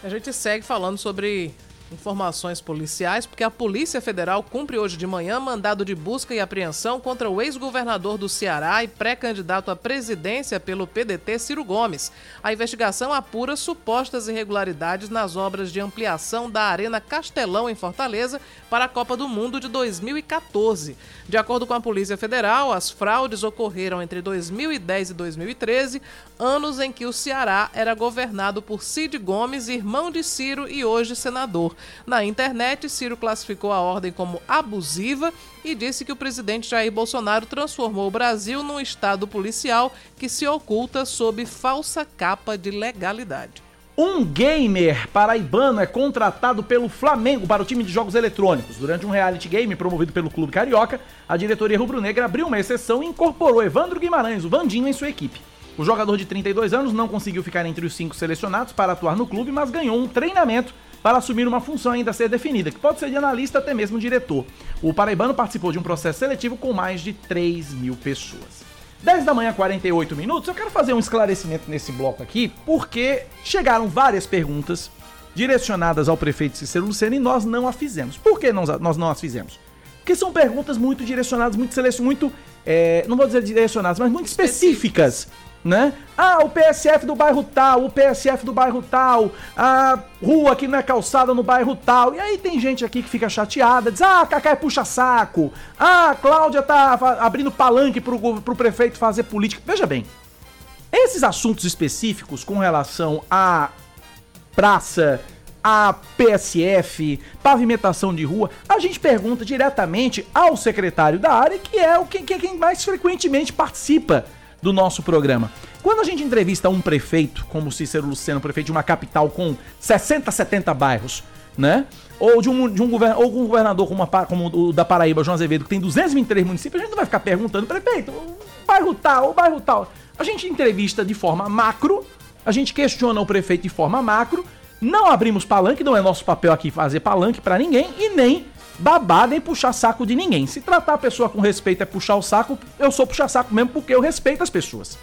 A gente segue falando sobre informações policiais, porque a Polícia Federal cumpre hoje de manhã mandado de busca e apreensão contra o ex-governador do Ceará e pré-candidato à presidência pelo PDT, Ciro Gomes. A investigação apura supostas irregularidades nas obras de ampliação da Arena Castelão, em Fortaleza, para a Copa do Mundo de 2014. De acordo com a Polícia Federal, as fraudes ocorreram entre 2010 e 2013, anos em que o Ceará era governado por Cid Gomes, irmão de Ciro e hoje senador. Na internet, Ciro classificou a ordem como abusiva e disse que o presidente Jair Bolsonaro transformou o Brasil num estado policial que se oculta sob falsa capa de legalidade. Um gamer paraibano é contratado pelo Flamengo para o time de jogos eletrônicos. Durante um reality game promovido pelo Clube Carioca, a diretoria rubro-negra abriu uma exceção e incorporou Evandro Guimarães, o Vandinho, em sua equipe. O jogador de 32 anos não conseguiu ficar entre os cinco selecionados para atuar no clube, mas ganhou um treinamento para assumir uma função ainda a ser definida, que pode ser de analista até mesmo diretor. O paraibano participou de um processo seletivo com mais de 3 mil pessoas. 10 da manhã, 48 minutos. Eu quero fazer um esclarecimento nesse bloco aqui, porque chegaram várias perguntas direcionadas ao prefeito Cícero Lucena e nós não a fizemos. Por que nós não as fizemos? Porque são perguntas muito direcionadas, muito selecionadas, muito. É, não vou dizer direcionadas, mas muito específicas né? Ah, o PSF do bairro tal, o PSF do bairro tal, a rua que não é calçada no bairro tal. E aí tem gente aqui que fica chateada, diz: ah, Cacá é puxa-saco. Ah, Cláudia tá abrindo palanque pro, pro prefeito fazer política. Veja bem, esses assuntos específicos com relação a praça, a PSF, pavimentação de rua, a gente pergunta diretamente ao secretário da área, que é o que, que é quem mais frequentemente participa do nosso programa. Quando a gente entrevista um prefeito, como Cícero Luceno, prefeito de uma capital com 60, 70 bairros, né? Ou de um, de um, govern, ou um governador como, a, como o da Paraíba, João Azevedo, que tem 223 municípios, a gente não vai ficar perguntando, prefeito, bairro tal, o bairro tal. A gente entrevista de forma macro, a gente questiona o prefeito de forma macro, Não abrimos palanque, não é nosso papel aqui fazer palanque para ninguém e nem babar nem puxar saco de ninguém. Se tratar a pessoa com respeito é puxar o saco, eu sou puxar saco mesmo porque eu respeito as pessoas,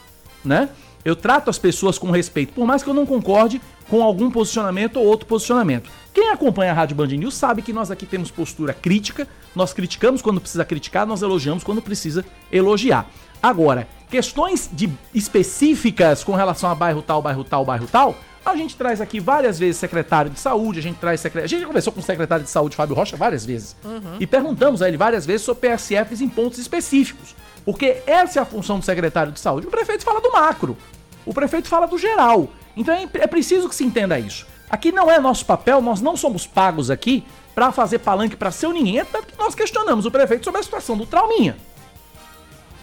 né? Eu trato as pessoas com respeito, por mais que eu não concorde com algum posicionamento ou outro posicionamento. Quem acompanha a Rádio Band News sabe que nós aqui temos postura crítica, nós criticamos quando precisa criticar, nós elogiamos quando precisa elogiar. Agora, questões de específicas com relação a bairro tal, bairro tal, bairro tal, a gente traz aqui várias vezes secretário de saúde, a gente traz secretário. A gente conversou com o secretário de saúde, Fábio Rocha, várias vezes. Uhum. E perguntamos a ele várias vezes sobre PSFs em pontos específicos. Porque essa é a função do secretário de saúde. O prefeito fala do macro. O prefeito fala do geral. Então é, é preciso que se entenda isso. Aqui não é nosso papel, nós não somos pagos aqui para fazer palanque para seu ninguém. É tanto que nós questionamos o prefeito sobre a situação do Trauminha.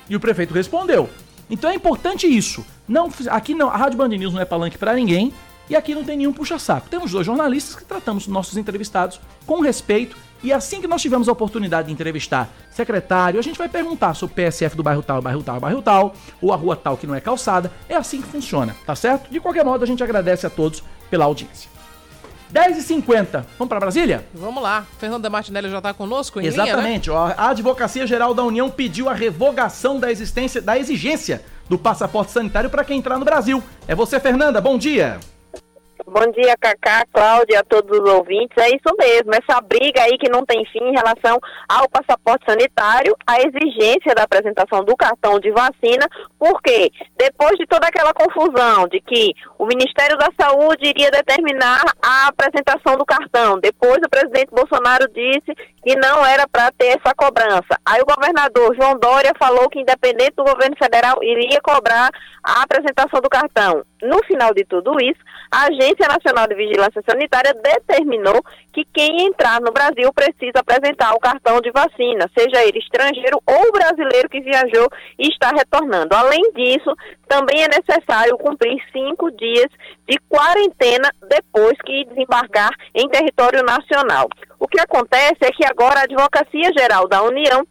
E o prefeito respondeu. Então é importante isso. Não, aqui não, a Rádio Band News não é palanque para ninguém. E aqui não tem nenhum puxa-saco. Temos dois jornalistas que tratamos nossos entrevistados com respeito. E assim que nós tivermos a oportunidade de entrevistar secretário, a gente vai perguntar sobre o PSF do bairro tal, bairro tal, bairro tal, ou a rua tal que não é calçada. É assim que funciona, tá certo? De qualquer modo, a gente agradece a todos pela audiência. 10h50. Vamos para Brasília? Vamos lá. Fernanda Martinelli já está conosco em Exatamente. Linha, né? A Advocacia Geral da União pediu a revogação da existência da exigência do passaporte sanitário para quem entrar no Brasil. É você, Fernanda. Bom dia. Bom dia, Cacá, Cláudia, a todos os ouvintes. É isso mesmo, essa briga aí que não tem fim em relação ao passaporte sanitário, a exigência da apresentação do cartão de vacina, porque depois de toda aquela confusão de que o Ministério da Saúde iria determinar a apresentação do cartão, depois o presidente Bolsonaro disse que não era para ter essa cobrança. Aí o governador João Dória falou que independente do governo federal iria cobrar a apresentação do cartão. No final de tudo isso, a Agência Nacional de Vigilância Sanitária determinou que quem entrar no Brasil precisa apresentar o cartão de vacina, seja ele estrangeiro ou brasileiro que viajou e está retornando. Além disso, também é necessário cumprir cinco dias de quarentena depois que desembarcar em território nacional. O que acontece é que agora a Advocacia Geral da União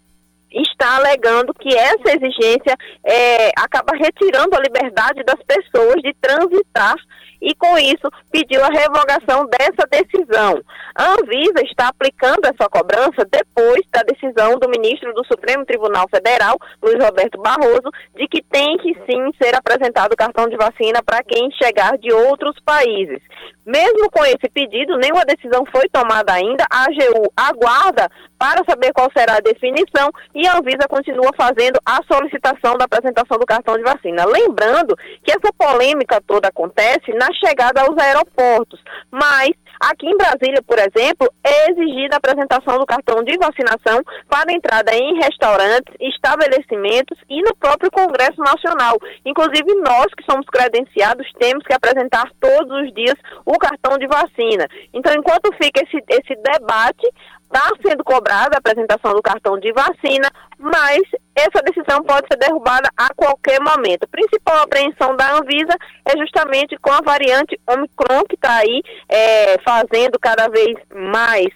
está alegando que essa exigência é, acaba retirando a liberdade das pessoas de transitar e, com isso, pediu a revogação dessa decisão. A Anvisa está aplicando essa cobrança depois da decisão do ministro do Supremo Tribunal Federal, Luiz Roberto Barroso, de que tem que sim ser apresentado o cartão de vacina para quem chegar de outros países. Mesmo com esse pedido, nenhuma decisão foi tomada ainda. A AGU aguarda para saber qual será a definição e a Anvisa continua fazendo a solicitação da apresentação do cartão de vacina. Lembrando que essa polêmica toda acontece na chegada aos aeroportos, mas Aqui em Brasília, por exemplo, é exigida a apresentação do cartão de vacinação para entrada em restaurantes, estabelecimentos e no próprio Congresso Nacional. Inclusive, nós que somos credenciados temos que apresentar todos os dias o cartão de vacina. Então, enquanto fica esse, esse debate, está sendo cobrada a apresentação do cartão de vacina, mas essa decisão pode ser derrubada a qualquer momento. A principal apreensão da Anvisa é justamente com a variante Omicron, que está aí é, fazendo cada vez mais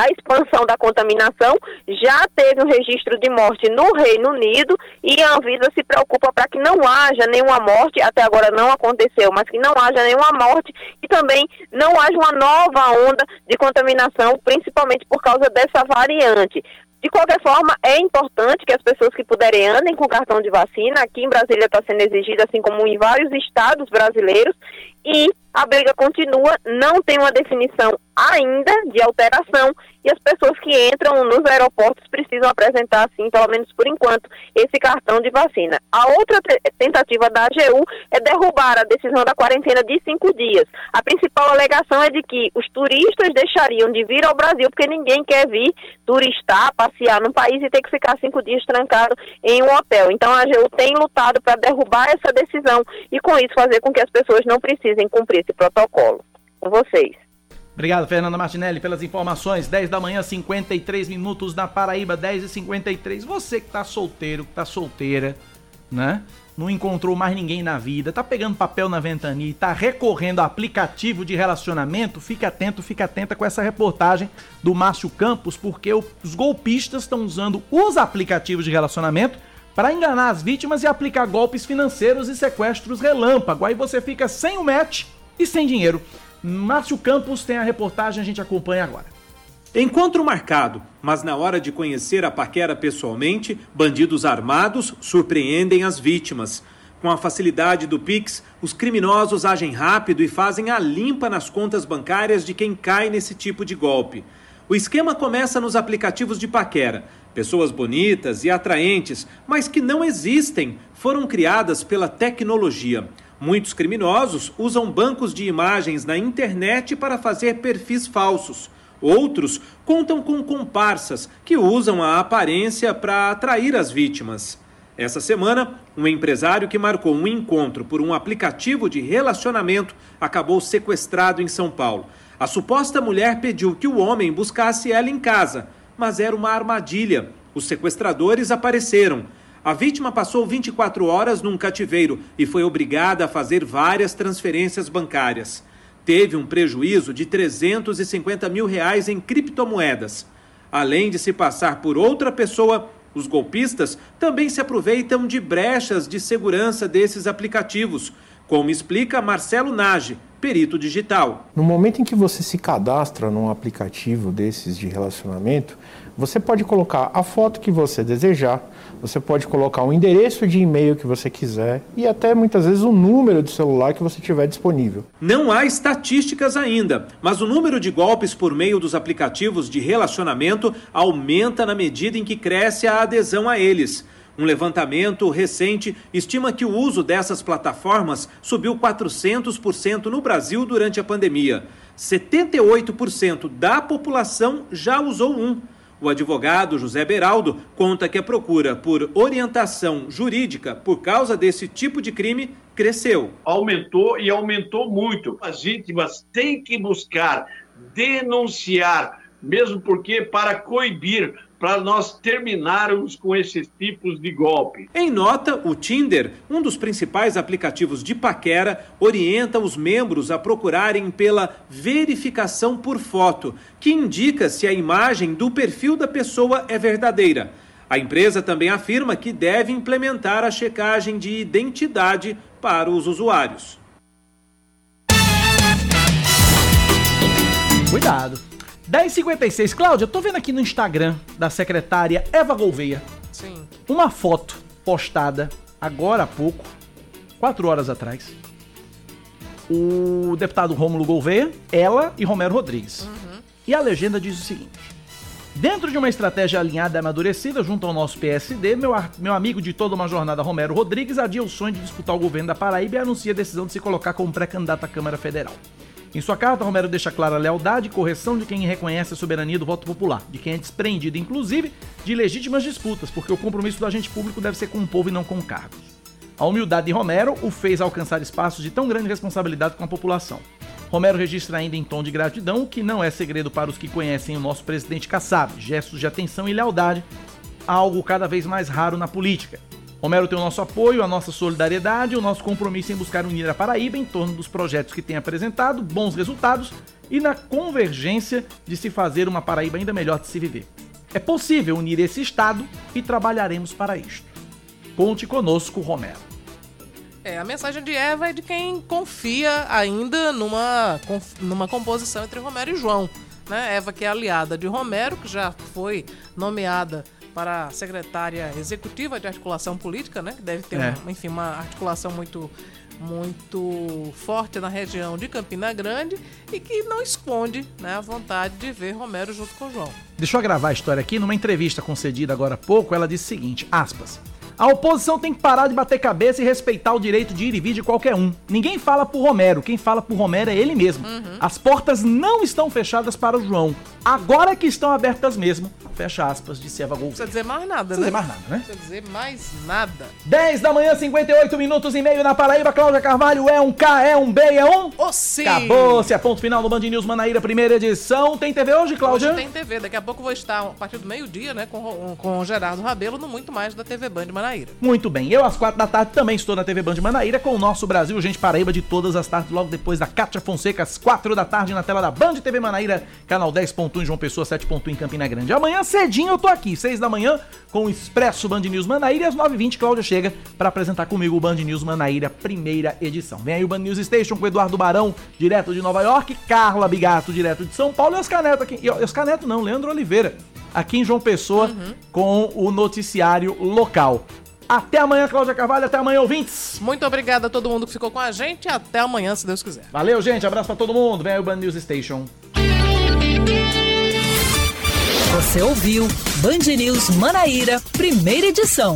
a expansão da contaminação, já teve um registro de morte no Reino Unido e a Anvisa se preocupa para que não haja nenhuma morte, até agora não aconteceu, mas que não haja nenhuma morte e também não haja uma nova onda de contaminação, principalmente por causa dessa variante. De qualquer forma, é importante que as pessoas que puderem andem com cartão de vacina. Aqui em Brasília está sendo exigido, assim como em vários estados brasileiros. E a briga continua, não tem uma definição ainda de alteração e as pessoas que entram nos aeroportos precisam apresentar, sim, pelo menos por enquanto, esse cartão de vacina. A outra tentativa da AGU é derrubar a decisão da quarentena de cinco dias. A principal alegação é de que os turistas deixariam de vir ao Brasil porque ninguém quer vir turistar, passear no país e ter que ficar cinco dias trancado em um hotel. Então a AGU tem lutado para derrubar essa decisão e com isso fazer com que as pessoas não precisem cumprir esse protocolo. Com vocês. Obrigado, Fernanda Martinelli, pelas informações. 10 da manhã, 53 minutos na Paraíba, 10 e 53 Você que tá solteiro, que tá solteira, né? Não encontrou mais ninguém na vida, tá pegando papel na ventania e tá recorrendo a aplicativo de relacionamento, fica atento, fica atenta com essa reportagem do Márcio Campos, porque os golpistas estão usando os aplicativos de relacionamento para enganar as vítimas e aplicar golpes financeiros e sequestros relâmpago. Aí você fica sem o match e sem dinheiro. Márcio Campos tem a reportagem, a gente acompanha agora. Encontro marcado, mas na hora de conhecer a paquera pessoalmente, bandidos armados surpreendem as vítimas. Com a facilidade do Pix, os criminosos agem rápido e fazem a limpa nas contas bancárias de quem cai nesse tipo de golpe. O esquema começa nos aplicativos de paquera. Pessoas bonitas e atraentes, mas que não existem, foram criadas pela tecnologia. Muitos criminosos usam bancos de imagens na internet para fazer perfis falsos. Outros contam com comparsas que usam a aparência para atrair as vítimas. Essa semana, um empresário que marcou um encontro por um aplicativo de relacionamento acabou sequestrado em São Paulo. A suposta mulher pediu que o homem buscasse ela em casa, mas era uma armadilha. Os sequestradores apareceram. A vítima passou 24 horas num cativeiro e foi obrigada a fazer várias transferências bancárias teve um prejuízo de 350 mil reais em criptomoedas. Além de se passar por outra pessoa, os golpistas também se aproveitam de brechas de segurança desses aplicativos, como explica Marcelo Nage, perito digital. No momento em que você se cadastra num aplicativo desses de relacionamento, você pode colocar a foto que você desejar, você pode colocar o endereço de e-mail que você quiser e até muitas vezes o número de celular que você tiver disponível. Não há estatísticas ainda, mas o número de golpes por meio dos aplicativos de relacionamento aumenta na medida em que cresce a adesão a eles. Um levantamento recente estima que o uso dessas plataformas subiu 400% no Brasil durante a pandemia. 78% da população já usou um. O advogado José Beraldo conta que a procura por orientação jurídica por causa desse tipo de crime cresceu. Aumentou e aumentou muito. As vítimas têm que buscar denunciar, mesmo porque para coibir para nós terminarmos com esses tipos de golpe. Em nota, o Tinder, um dos principais aplicativos de paquera, orienta os membros a procurarem pela verificação por foto, que indica se a imagem do perfil da pessoa é verdadeira. A empresa também afirma que deve implementar a checagem de identidade para os usuários. Cuidado. 10h56. Cláudia, tô vendo aqui no Instagram da secretária Eva Gouveia. Sim. Uma foto postada agora há pouco, 4 horas atrás. O deputado Rômulo Gouveia, ela e Romero Rodrigues. Uhum. E a legenda diz o seguinte: Dentro de uma estratégia alinhada e amadurecida junto ao nosso PSD, meu, meu amigo de toda uma jornada, Romero Rodrigues, adia o sonho de disputar o governo da Paraíba e anuncia a decisão de se colocar como pré-candidato à Câmara Federal. Em sua carta, Romero deixa clara a lealdade e correção de quem reconhece a soberania do voto popular, de quem é desprendido, inclusive, de legítimas disputas, porque o compromisso do agente público deve ser com o povo e não com cargos. A humildade de Romero o fez alcançar espaços de tão grande responsabilidade com a população. Romero registra ainda em tom de gratidão, o que não é segredo para os que conhecem o nosso presidente Kassab, gestos de atenção e lealdade, algo cada vez mais raro na política. Romero tem o nosso apoio, a nossa solidariedade o nosso compromisso em buscar unir a Paraíba em torno dos projetos que tem apresentado, bons resultados e na convergência de se fazer uma Paraíba ainda melhor de se viver. É possível unir esse Estado e trabalharemos para isto. Conte conosco, Romero. É, a mensagem de Eva é de quem confia ainda numa, numa composição entre Romero e João. Né? Eva, que é aliada de Romero, que já foi nomeada para a secretária executiva de articulação política, né? Que deve ter, é. uma, enfim, uma articulação muito muito forte na região de Campina Grande e que não esconde né, a vontade de ver Romero junto com João. Deixa eu gravar a história aqui. Numa entrevista concedida agora há pouco, ela disse o seguinte, aspas... A oposição tem que parar de bater cabeça e respeitar o direito de ir e vir de qualquer um. Ninguém fala por Romero, quem fala por Romero é ele mesmo. Uhum. As portas não estão fechadas para o João. Agora que estão abertas mesmo, fecha aspas, de Eva Gol. Precisa dizer mais nada, né? Precisa dizer mais nada, né? Precisa dizer mais nada. 10 da manhã, 58 minutos e meio na Paraíba. Cláudia Carvalho é um K, é um B, é um... Oh, sim! Acabou-se, é ponto final no Band News Manaíra, primeira edição. Tem TV hoje, Cláudia? Hoje tem TV. Daqui a pouco vou estar, a partir do meio-dia, né, com, com o Gerardo Rabelo, no Muito Mais da TV Band Manaíra. Muito bem. Eu, às quatro da tarde, também estou na TV Band Manaíra com o nosso Brasil Gente Paraíba de todas as tardes, logo depois da Cátia Fonseca, às quatro da tarde, na tela da Band TV Manaíra, canal 10.1 em João Pessoa, 7.1 em Campina Grande. Amanhã cedinho eu tô aqui, 6 da manhã, com o Expresso Band News Manaíra e às 9h20 Cláudia chega para apresentar comigo o Band News Manaíra, primeira edição. Vem aí o Band News Station com o Eduardo Barão, direto de Nova York, Carla Bigato, direto de São Paulo e Oscar Neto aqui. E Oscar Neto não, Leandro Oliveira, aqui em João Pessoa, uhum. com o noticiário local. Até amanhã, Cláudia Carvalho. Até amanhã, ouvintes. Muito obrigada a todo mundo que ficou com a gente. Até amanhã, se Deus quiser. Valeu, gente. Abraço pra todo mundo. Vem aí o Band News Station. Você ouviu Band News Manaíra, primeira edição.